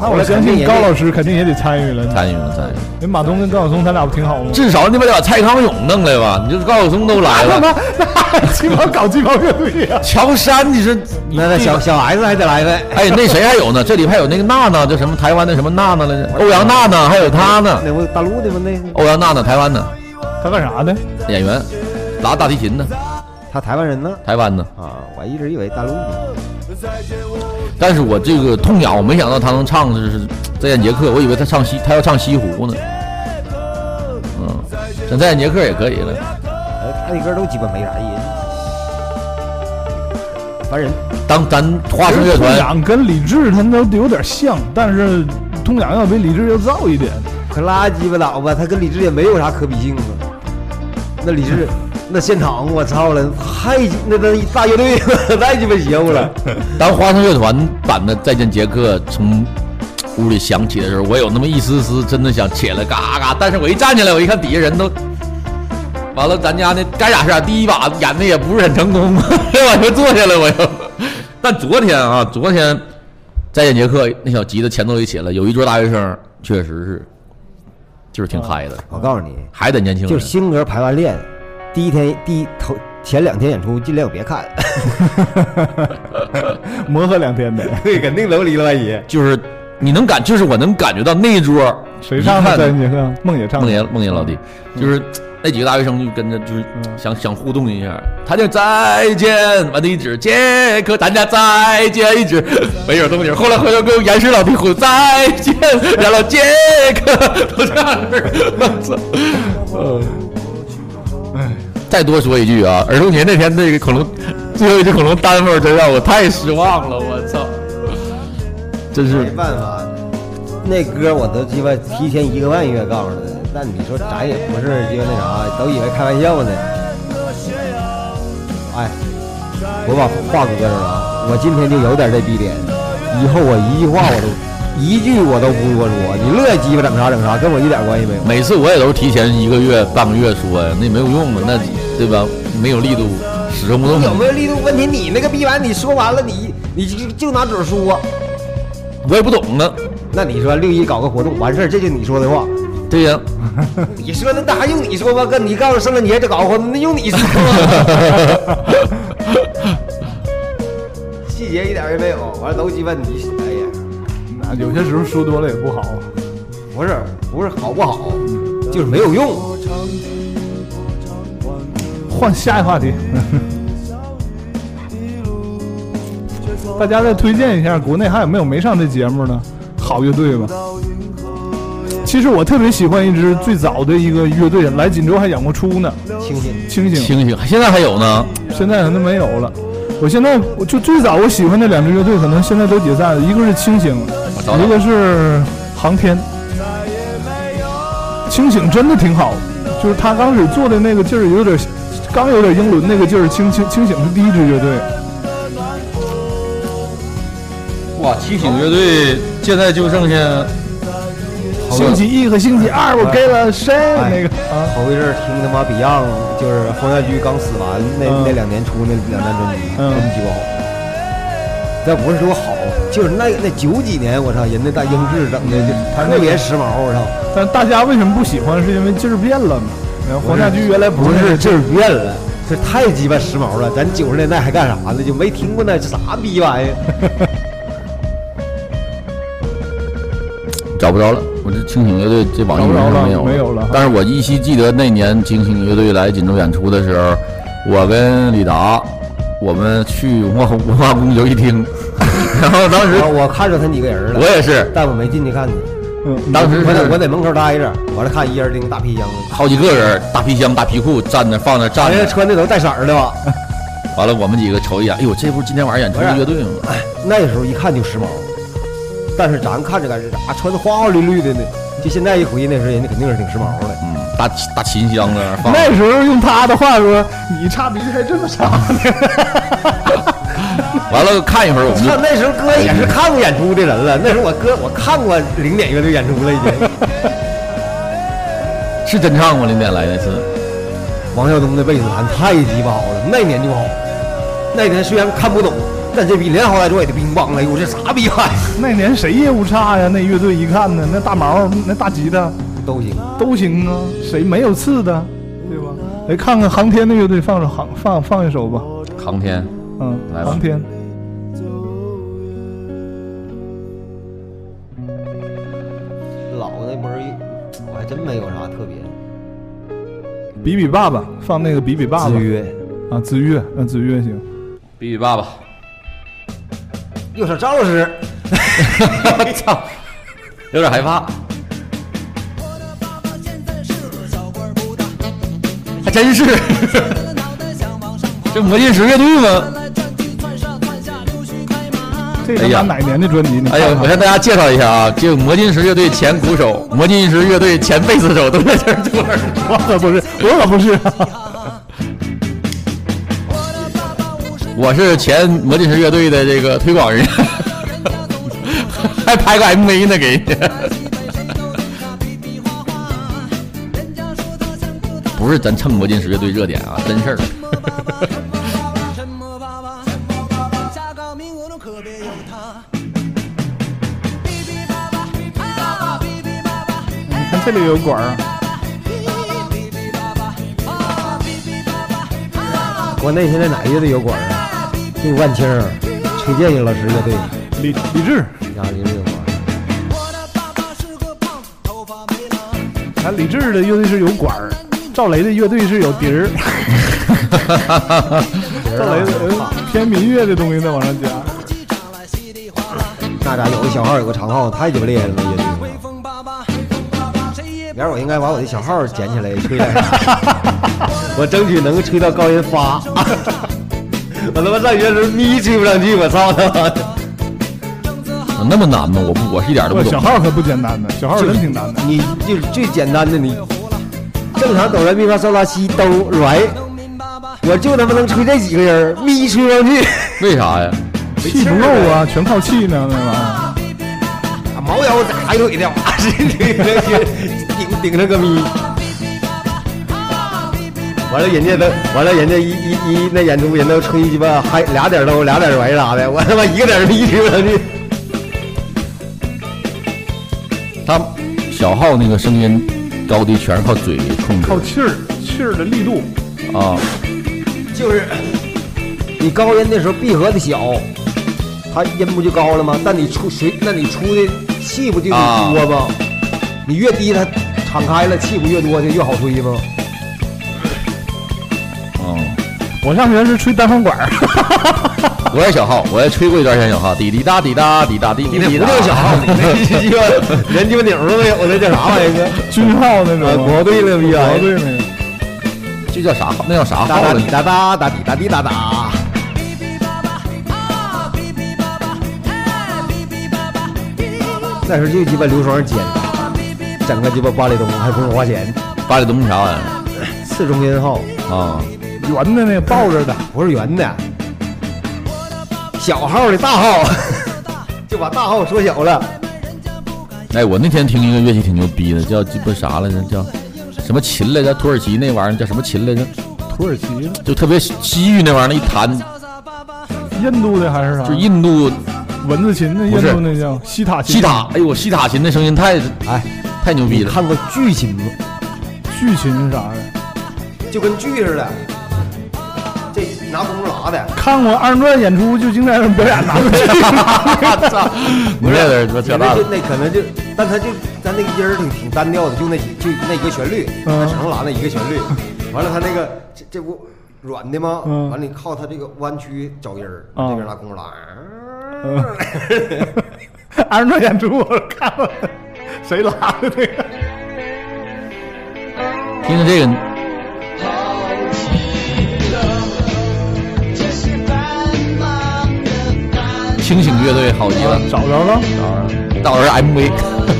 那我相信高老师肯定也得参与了。参与了参与了。人马东跟高晓松他俩不挺好吗？至少你把把蔡康永弄来吧，你这高晓松都来了，那鸡毛搞鸡毛乐队呀！乔杉，你说那那小小 S 还得来呗？哎，那谁还有呢？这里还有那个娜娜，叫什么台湾的什么娜娜来着？欧阳娜娜，还有她呢。那不大陆的吗？那欧阳娜娜，台湾的。他干啥的？演员，拉大提琴的。他台湾人呢？台湾的啊，我一直以为大陆的。但是我这个痛痒，我没想到他能唱就是再见杰克，我以为他唱西，他要唱西湖呢。嗯，像再见杰克也可以了。哎，他的歌都基本没啥意思，烦人。当咱花生乐痛团痒跟李志他都有点像，但是痛痒要比李志要燥一点。可拉鸡巴倒吧，他跟李志也没有啥可比性啊。那李志那现场我操了，太那那大乐队 太鸡巴邪乎了。当花生乐团版的《再见杰克》从屋里响起的时候，我有那么一丝丝真的想起来嘎嘎，但是我一站起来，我一看底下人都，完了，咱家那该咋是咋，第一把演的也不是很成功，我就坐下了，我又。但昨天啊，昨天《再见杰克》那小吉他前奏一起来，有一桌大学生，确实是，就是挺嗨的。我告诉你，还得年轻人，就是新歌排完练，第一天第一头前两天演出尽量别看，磨合两天呗。对，肯定能离了万一。就是你能感，就是我能感觉到那一桌谁唱的？一看再见杰克，梦野唱的。梦爷梦爷老弟，就是那几个大学生就跟着就是想想互动一下，他就再见，完了一指杰克，咱家再见一指，没有动静。后来回头跟岩石老弟呼再见，然后杰克都这样式儿，我操！再多说一句啊，儿童节那天那个恐龙 最后一只恐龙单份真让我太失望了，我操！真是没办法，那歌我都鸡巴提前一个半月告诉他的，但你说咱也不是就那啥，都以为开玩笑呢。哎，我把话搁这了啊，我今天就有点这逼脸，以后我一句话我都一句我都不多说，你乐意鸡巴整啥整啥，跟我一点关系没有。每次我也都是提前一个月、半个月说呀，那也没有用啊，那对吧？没有力度，始终不动。有没有力度问题？你那个逼完，你说完了，你你就就拿嘴说，我也不懂啊。那你说六一搞个活动完事儿，这就你说的话。对呀，你说那那还用你说吗？哥，你告诉圣诞节这搞活动，那用你说吗？细节一点也没有，完了都鸡巴你，啊，有些时候说多了也不好。不是不是好不好，就是没有用。换下一个话题。大家再推荐一下，国内还有没有没上这节目呢？好乐队吧。其实我特别喜欢一支最早的一个乐队，来锦州还演过出呢。清醒，清醒，清醒，现在还有呢。现在可能没有了。我现在我就最早我喜欢的两支乐队，可能现在都解散了。一个是清醒，一个是航天。清醒真的挺好，就是他刚开始做的那个劲儿有点，刚有点英伦那个劲儿。清清清醒是第一支乐队。哇，清醒乐队现在就剩下星期一和星期二，我给了谁？那个啊，头一阵儿听他妈 Beyond，就是黄家驹刚死完那那两年出那两张专辑，真鸡巴好。这不是说好，就是那那九几年，我操，人那大英制整的就特别时髦，我操。但大家为什么不喜欢？是因为劲儿变了嘛？黄家驹原来不是是劲儿变了，这太鸡巴时髦了。咱九十年代还干啥呢？就没听过那啥逼玩意儿。找不着了，我这清醒乐队这网易云上没有没有了。但是我依稀记得那年清醒乐队来锦州演出的时候，我跟李达，我们去文化文化宫游戏厅，然后当时我我看着他几个人了，我也是，但我没进去看去。嗯，当时我在我在门口待着，完了看一人拎大皮箱子，好几个人，大皮箱、大皮裤站那放那站着，穿的都带色儿的吧？完了我们几个瞅一眼，哎呦，这不是今天晚上演出的乐队吗？哎，那时候一看就时髦，但是咱看着干是咋穿的花花绿绿的呢？就现在一回忆那时候，人家肯定是挺时髦的。嗯，大大琴箱子放，那时候用他的话说，你差鼻子还这么长呢。完了看一会儿我们就看那时候哥也是看过演出的人了，那时候我哥我看过零点乐队演出了已经。是真唱吗？零点来那次，王晓东的贝斯弹太鸡巴好了，那年就好。那年虽然看不懂，但这比连好来做也得乒乓了，哎呦这啥逼玩意那年谁业务差呀？那乐队一看呢，那大毛、那大吉他都行，都行啊，谁没有刺的，对吧？来看看航天的乐队，放首航放放一首吧。航天，嗯，来吧航天。老那波儿我还真没有啥特别。比比爸爸，放那个比比爸爸。子曰啊，子曰，那子曰行。比比爸爸，又是张老师，我 操，有点害怕。真是，这魔镜石乐队吗？这他哎呀妈哪年的专辑？你哎呀，我向大家介绍一下啊，这个魔镜石乐队前鼓手、魔镜石乐队前贝斯手都在这儿坐着。我可不是，我可不是。我是前魔镜石乐队的这个推广人，还拍个 MV 呢，给人家。不是咱蹭魔镜石乐队热点啊，真事儿。你看这里有管儿，国内现在哪个乐队有管儿啊？就万青儿、崔健老师乐队，李李志，家里有管儿。咱李志的乐队是有管儿，赵雷的乐队是有笛儿。赵雷的呃偏民乐的东西再往上加。那家有个小号有个长号，太鸡巴厉害了，那乐队。明儿我应该把我的小号捡起来吹两下，我争取能吹到高音发。我他妈上学时候咪吹不上去，我操他妈的！有那么难吗？我不，我是一点都不不，懂。小号可不简单的，小号真挺难的。你就是最简单的，你正常哆来咪发嗦拉西哆来，我就他妈能吹这几个音儿，咪吹不上去。为啥呀？气不够啊，全靠气呢，那玩意儿。毛腰抬腿的，哇，是顶顶顶着个咪。完了，人家都完了，人家一一一那演出，人都吹鸡巴还俩点都俩点歪啥的，我他妈一个点咪吹不上去。他小号那个声音高低全是靠嘴控制靠气儿，气儿的力度。啊。就是你高音的时候闭合的小，它音不就高了吗？但你出谁，那你出的气不就得多吗？你越低它敞开了，气不越多就越好吹吗？嗯，我上学是吹单簧管儿，我也小号，我也吹过一段时间小号，滴滴答滴答滴答滴滴滴答。你那不叫小号，你那鸡巴连鸡巴钮都没有，那叫啥玩意儿？军号那种。国队那逼啊！国队那个。这叫啥号？那叫啥哒号了？哒滴哒哒哒滴哒滴哒哒。那时候就鸡巴刘双尖，整个鸡巴八里东还不用花钱，八里东啥玩意次中音号儿啊？圆的那个抱着的，不是圆的，小号的大号，就把大号缩小了。哎，我那天听一个乐器挺牛逼的，叫鸡巴啥来着？叫什么琴来着？土耳其那玩意儿叫什么琴来着？土耳其就特别西域那玩意儿，一弹印度的还是啥？就印度文字琴的，印不是度那叫西塔琴。西塔。哎呦我，西塔琴的声音太哎太牛逼了。看过巨琴吗？巨琴是啥的？就跟锯似的，这看过二人转演出，就经常有表演拿 个锯我操！你这点他妈扯淡就了。那可能就，但他就咱那个音儿挺挺单调的，就那几就那一个旋律，他只能拉那一个旋律。完了，他那个这这不软的吗？嗯完了你靠他这个弯曲找音儿，啊这边拉弓拉。嗯二人转演出我看了，谁拉的那个？听听这个，清醒乐队好极了，找着了，找着了，到时 MV。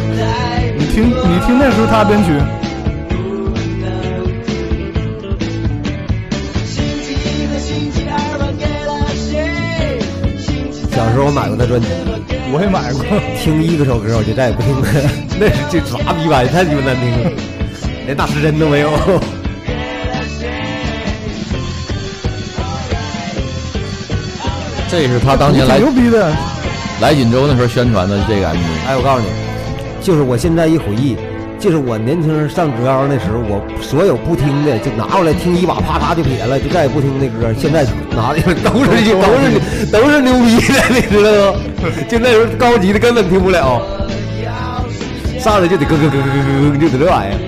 你听你听那时候他编曲，小时候我买过他专辑，我也买过。听一个首歌我就再也不听了，那是这啥逼玩意儿，太鸡巴难听。了，连大失真都没有。这是他当年来 牛逼的，来锦州那时候宣传的这个 MV。哎，我告诉你，就是我现在一回忆，就是我年轻人上职高那时候，我所有不听的就拿过来听一把，啪嚓就撇了，就再也不听那歌。现在拿的都是都是都是牛逼的，你知道吗？就那时候高级的根本听不了，上来就得咯咯咯咯咯咯，就得这玩意儿。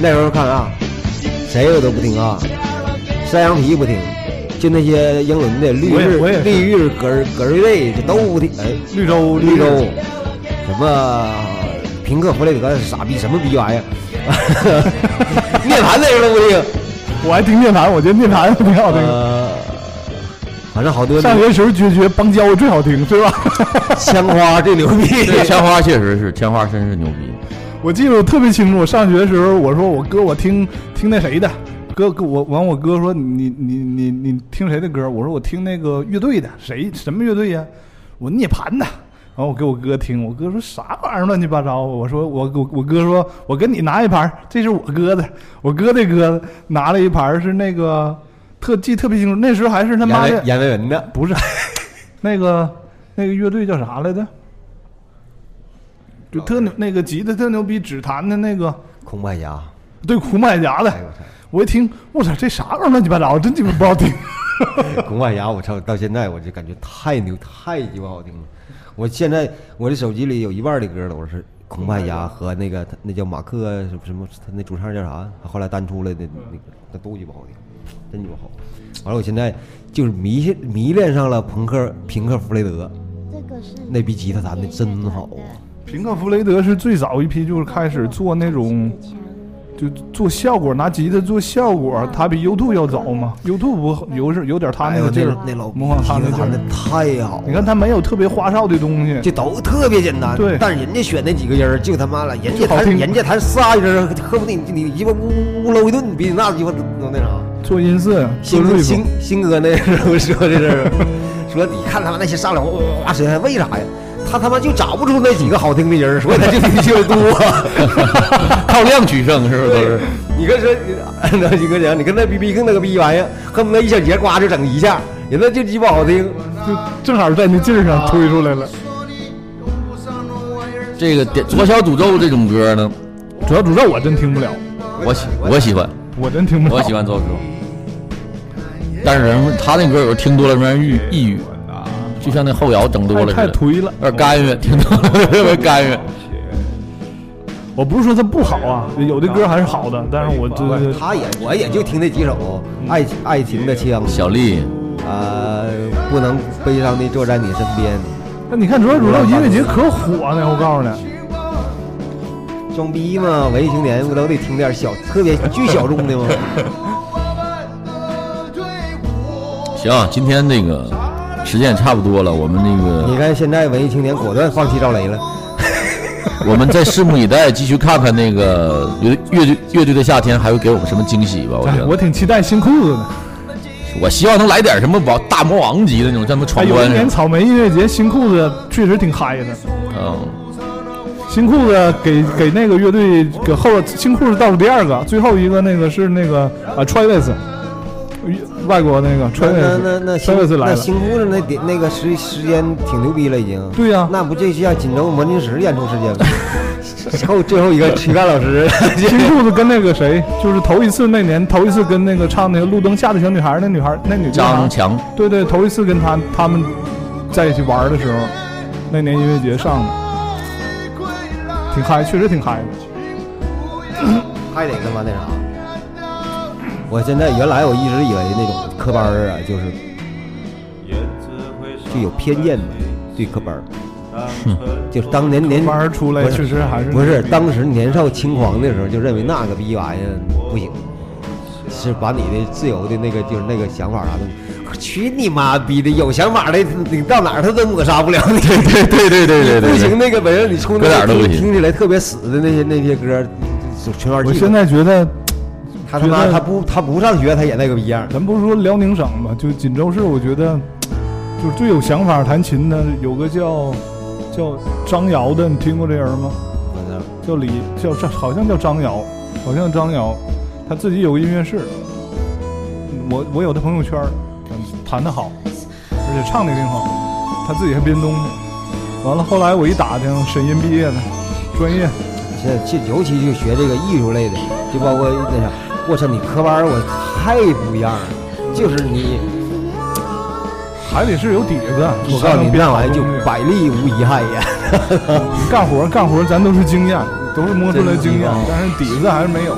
那时候看啊，谁我都不听啊，山羊皮不听，就那些英伦的绿日绿日葛儿葛瑞队这都不听，哎，绿洲绿洲，什么平克·弗雷德是傻逼，什么逼玩意儿？涅槃那时候都不听，我还听涅槃，我觉得涅槃挺好听。呃，反正好多上学时候觉觉邦交最好听，对吧？枪花最牛逼，对，枪花确实是，枪花真是牛逼。我记得我特别清楚，我上学的时候，我说我哥我听听那谁的，哥哥我完我哥说你你你你听谁的歌？我说我听那个乐队的，谁什么乐队呀？我涅槃的。然后我给我哥听，我哥说啥玩意儿乱七八糟？我说我我我哥说，我跟你拿一盘，这是我哥的，我哥的哥拿了一盘是那个特记特别清楚，那时候还是他妈的阎维文的，不是 那个那个乐队叫啥来着？就特牛那个吉他特牛逼，指弹的那个空白侠，对苦麦芽的，我一听，我操，这啥玩意儿乱七八糟，真鸡巴不好听。空白侠，我操，到现在我就感觉太牛，太鸡巴好听了。我现在我的手机里有一半的歌都是空白侠和那个他那叫马克什么什么，他那主唱叫啥？他后来单出来的那个，那都鸡巴好听，真鸡巴好。完了，我现在就是迷迷恋上了朋克平克·弗雷德，那逼吉他弹的真好啊！平克·弗雷德是最早一批，就是开始做那种，就做效果，拿吉他做效果。他比 U two 要早嘛。U two 不有是有点他那个劲儿哎，那那老模仿他那劲儿弹的太好了。你看他没有特别花哨的东西，这都特别简单。对但是人家选那几个音儿，就他妈了，人家弹人家弹仨音儿，恨不得你你鸡巴呜呜搂一顿，比你那鸡巴都那啥。做音色，做新新新哥那时候说这事儿，说你看他们那些上来哇谁还为啥呀？他他妈就找不出那几个好听的人儿，所以他就比就多。靠量取胜是不是都是？你跟说，那你跟讲，你跟那 B B 跟那个逼玩意儿，恨不得一小节呱就整一下，人那就鸡巴好听，就正好在那劲儿上推出来了。这个点左小诅咒这种歌呢，左小诅咒我真听不了，我喜我喜欢，我真听不了。我喜欢左小诅咒。但是人他那歌有时候听多了让人抑抑郁，就像那后摇整多了似的，太太颓了有点干预，听多了特别干预。我不是说它不好啊，有的歌还是好的，但是我这个他也我也就听那几首，爱情爱情的枪，小丽，呃，不能悲伤的坐在你身边，那你看左小诅咒音乐节可火呢，我告诉你。装逼嘛，文艺青年不都得听点小特别巨小众的吗？行，今天那个时间也差不多了，我们那个你看现在文艺青年果断放弃赵雷了，我们再拭目以待，继续看看那个乐乐队乐队的夏天还会给我们什么惊喜吧。我觉哎，我挺期待新裤子的。我希望能来点什么王大魔王级的那种，像什么哎，有一闯关似的。年草莓音乐节，新裤子确实挺嗨的。嗯，新裤子给给那个乐队给后新裤子倒数第二个，最后一个那个是那个啊 Travis，外国那个那那那那了。那新裤子那点那个时时间挺牛逼了已经。对呀、那不就像锦州魔晶石演出时间吗？后最后一个 乞丐老师，新裤子跟那个谁，就是头一次那年头一次跟那个唱那个路灯下的小女孩那女孩那女张强，对对，头一次跟他他们在一起玩的时候，那年音乐节上的，挺嗨，确实挺嗨的。还得他妈那啥。我现在原来我一直以为那种科班儿啊，就是就有偏见嘛，对科班儿，就是当年年班儿出来不是确实还是不是当时年少轻狂的时候，就认为那个逼玩意儿不行，是把你的自由的那个就是那个想法啥的。去你妈逼的！有想法的，你到哪儿他都抹杀不了你。对对对对对对对不行，那个本身你冲那个儿都不行听听起来特别死的那些那些歌，就全玩记住我现在觉得，他他妈他不他不上学，他也那个逼样。咱不是说辽宁省嘛，就锦州市，我觉得就是最有想法弹琴的，有个叫叫张瑶的，你听过这人吗？叫李叫张，好像叫张瑶，好像张瑶，他自己有个音乐室，我我有他朋友圈，嗯弹得好，而且唱的也挺好，他自己还编东西。完了，后来我一打听，沈音毕业的，专业。这这尤其就学这个艺术类的，就包括那啥，我操，你科班儿我太不一样了，就是你，还得是有底子。我告诉你，那玩意就百利无一害呀。干活干活，咱都是经验，都是摸出来经验，但是底子还是没有。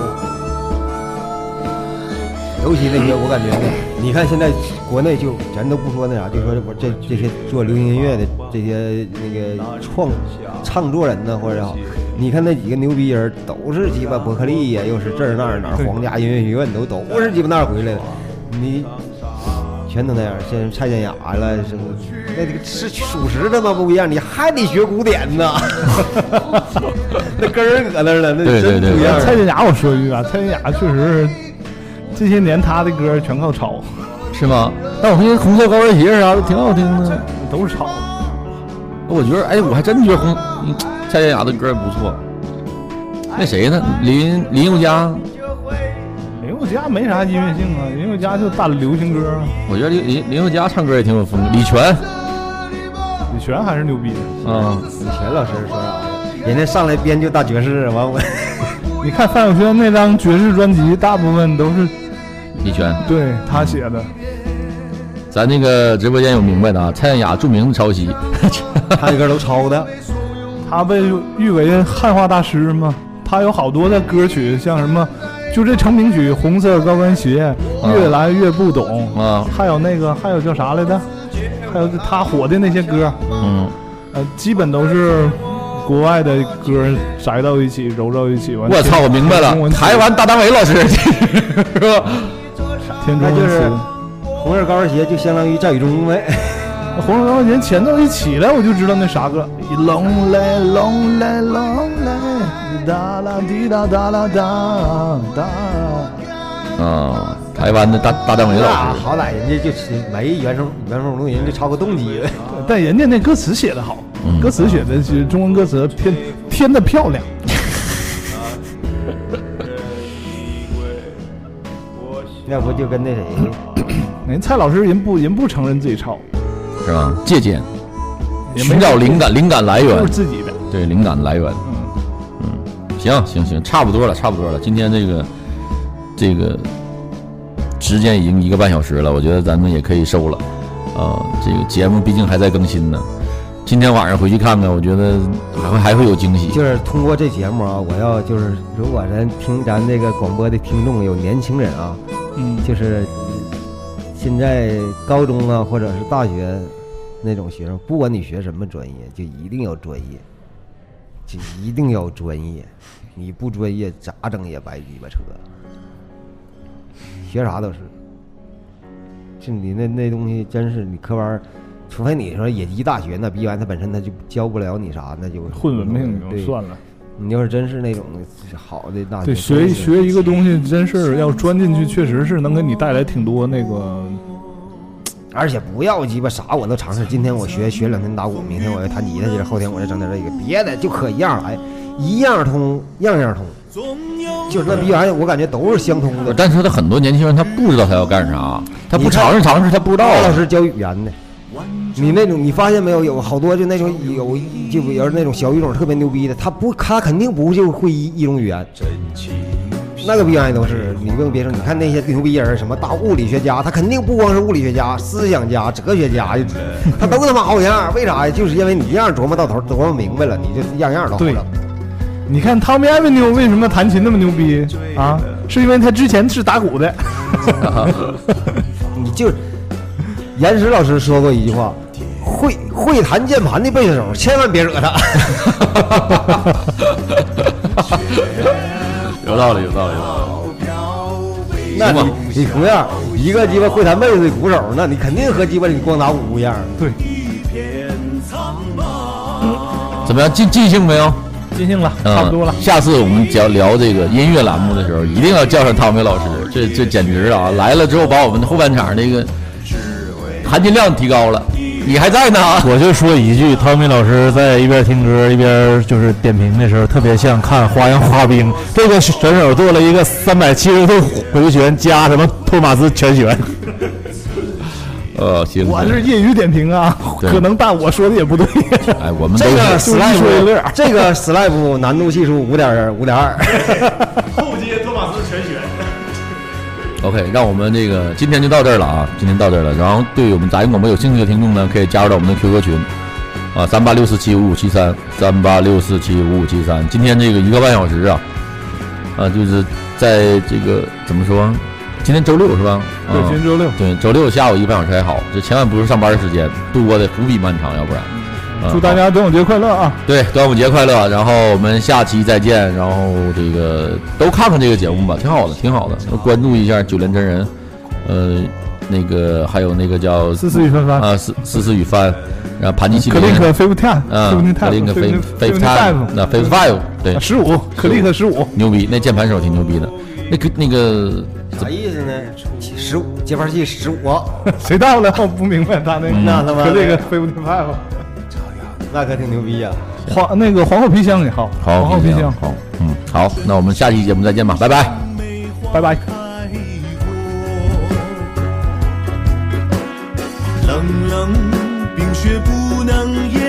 尤其那些我感觉呢，你看现在国内就咱都不说那啥，就说我这这些做流行音乐的这些那个创唱作人呢，或者好，你看那几个牛逼人都是鸡巴伯克利呀，又是这儿那儿哪儿皇家音乐学院都都是鸡巴那儿回来的，你全都那样。现在蔡健雅了，什么那这个是属实他妈？不一样，你还得学古典呢，那根儿搁那儿了，那真不一样。蔡健雅，我说一句啊，蔡健雅确实这些年她的歌全靠抄，是吗？但我发现红色高跟鞋啥的挺好听的，都是抄。我觉得，哎，我还真觉得红嗯蔡健雅的歌不错。那谁呢？林林宥嘉，林宥嘉没啥音乐性啊，林宥嘉就大流行歌啊。我觉得林林林宥嘉唱歌也挺有风格。李泉，李泉还是牛逼的。啊，李泉老师说啥呀？人家上来编就大爵士，完我 你看范晓萱那张爵士专辑，大部分都是李泉，对他写的。咱那个直播间有明白的啊，蔡健雅著名的抄袭，他的歌都抄的。他被誉为汉化大师嘛，他有好多的歌曲，像什么，就这成名曲《红色高跟鞋》，越来越不懂啊，还有那个还有叫啥来着？还有他火的那些歌，嗯，呃，基本都是国外的歌摘到一起，揉到一起。完我操，我明白了台湾大张伟老师是吧？填中文那就是词。红色高跟鞋，就相当于赵宇中呗。红色高跟鞋前奏一起来，我就知道那啥歌。Lonely, lonely, lonely，哒啦滴哒哒啦哒哒。啊，台湾的大大张伟老师，好歹人家就是没原声原声录音，就抄个动机。但人家那歌词写的好，嗯歌词写的是中文歌词偏偏的漂亮。要不就跟那谁，人蔡老师人不人不承认自己抄，是吧？借鉴，寻找灵感，灵感来源都是自己的。对，灵感来源。嗯，行行行，差不多了，差不多了。今天这个这个时间已经一个半小时了，我觉得咱们也可以收了。呃，这个节目毕竟还在更新呢，今天晚上回去看看，我觉得还会还会有惊喜。就是通过这节目啊，我要就是如果咱听咱这个广播的听众有年轻人啊，嗯，就是现在高中啊或者是大学那种学生，不管你学什么专业，就一定要专业，就一定要专业，你不专业咋整也白鸡巴扯，学啥都是。就你那那东西真是你科班儿，除非你说野鸡大学那逼完，他本身他就教不了你啥，那就混文凭对就算了。你要是真是那种好的大学，对，学学一个东西，真是要钻进去，确实是能给你带来挺多那个。而且不要鸡巴啥我都尝试。今天我学学两天打鼓，明天我要弹吉他去，后天我再整点这个，别的就可一样来，一样通，样样通。就是那逼玩意儿，我感觉都是相通的。但是他很多年轻人他不知道他要干啥，他不尝试尝试他不知道。老师教语言的，你那种你发现没有？有好多就那种有就比如那种小语种特别牛逼的，他不他肯定不就会一一种语言。那个逼玩意儿都是，你不用别说，你看那些牛逼人，什么大物理学家，他肯定不光是物理学家、思想家、哲学家，他都他妈好样儿。为啥呀？就是因为你一样琢磨到头，琢磨明白了，你就样样都好对整。你看 Tommy Avenue 为什么弹琴那么牛逼啊？是因为他之前是打鼓的。你就严石老师说过一句话：会会弹键盘的贝斯手，千万别惹他。有道理，有道理，有道理。那你你同样一个鸡巴会弹贝斯的鼓手，那你肯定和鸡巴你光打鼓不一样。对，怎么样？尽尽兴没有？尽兴了，嗯差不多了。下次我们聊聊这个音乐栏目的时候，一定要叫上汤米老师，这这简直了啊！来了之后，把我们的后半场那个含金量提高了。你还在呢啊？我就说一句，汤米老师在一边听歌一边就是点评的时候，特别像看《花样滑冰》。这个选手做了一个三百七十度回旋加什么托马斯全旋。呃，行，我是业余点评啊，可能但我说的也不对。哎，我们这个是 slap 这个 slap 难度系数五点五点二。后接托马斯全旋。OK，让我们这个今天就到这儿了啊，今天到这儿了。然后对我们杂音广播有兴趣的听众呢，可以加入到我们的 QQ 群啊，三八六四七五五七三，三八六四七五五七三。今天这个一个半小时啊，啊，就是在这个怎么说？今天周六是吧？对啊今天周六对，周六下午一个半小时还好，这千万不是上班时间度过的无比漫长，要不然。啊祝大家端午节快乐啊！对，端午节快乐！然后我们下期再见。然后这个都看看这个节目吧，挺好的，挺好的。关注一下九连真人，呃，那个还有那个叫思思与帆帆啊，思思思与帆，然后盘尼西克林，林克菲夫泰，啊，克林克菲菲夫泰，那菲夫 five 对，十五，克林克十五，牛逼，那键盘手挺牛逼的。那个那个啥意思呢？十五接盘器十五，谁到了？我不明白他那嗯那他妈克林克菲夫泰吧。那可挺牛逼呀、皇那个皇后皮箱也好，好皇后皮箱，好，嗯，好，那我们下期节目再见吧，拜拜。拜拜。冷冷冰雪不能言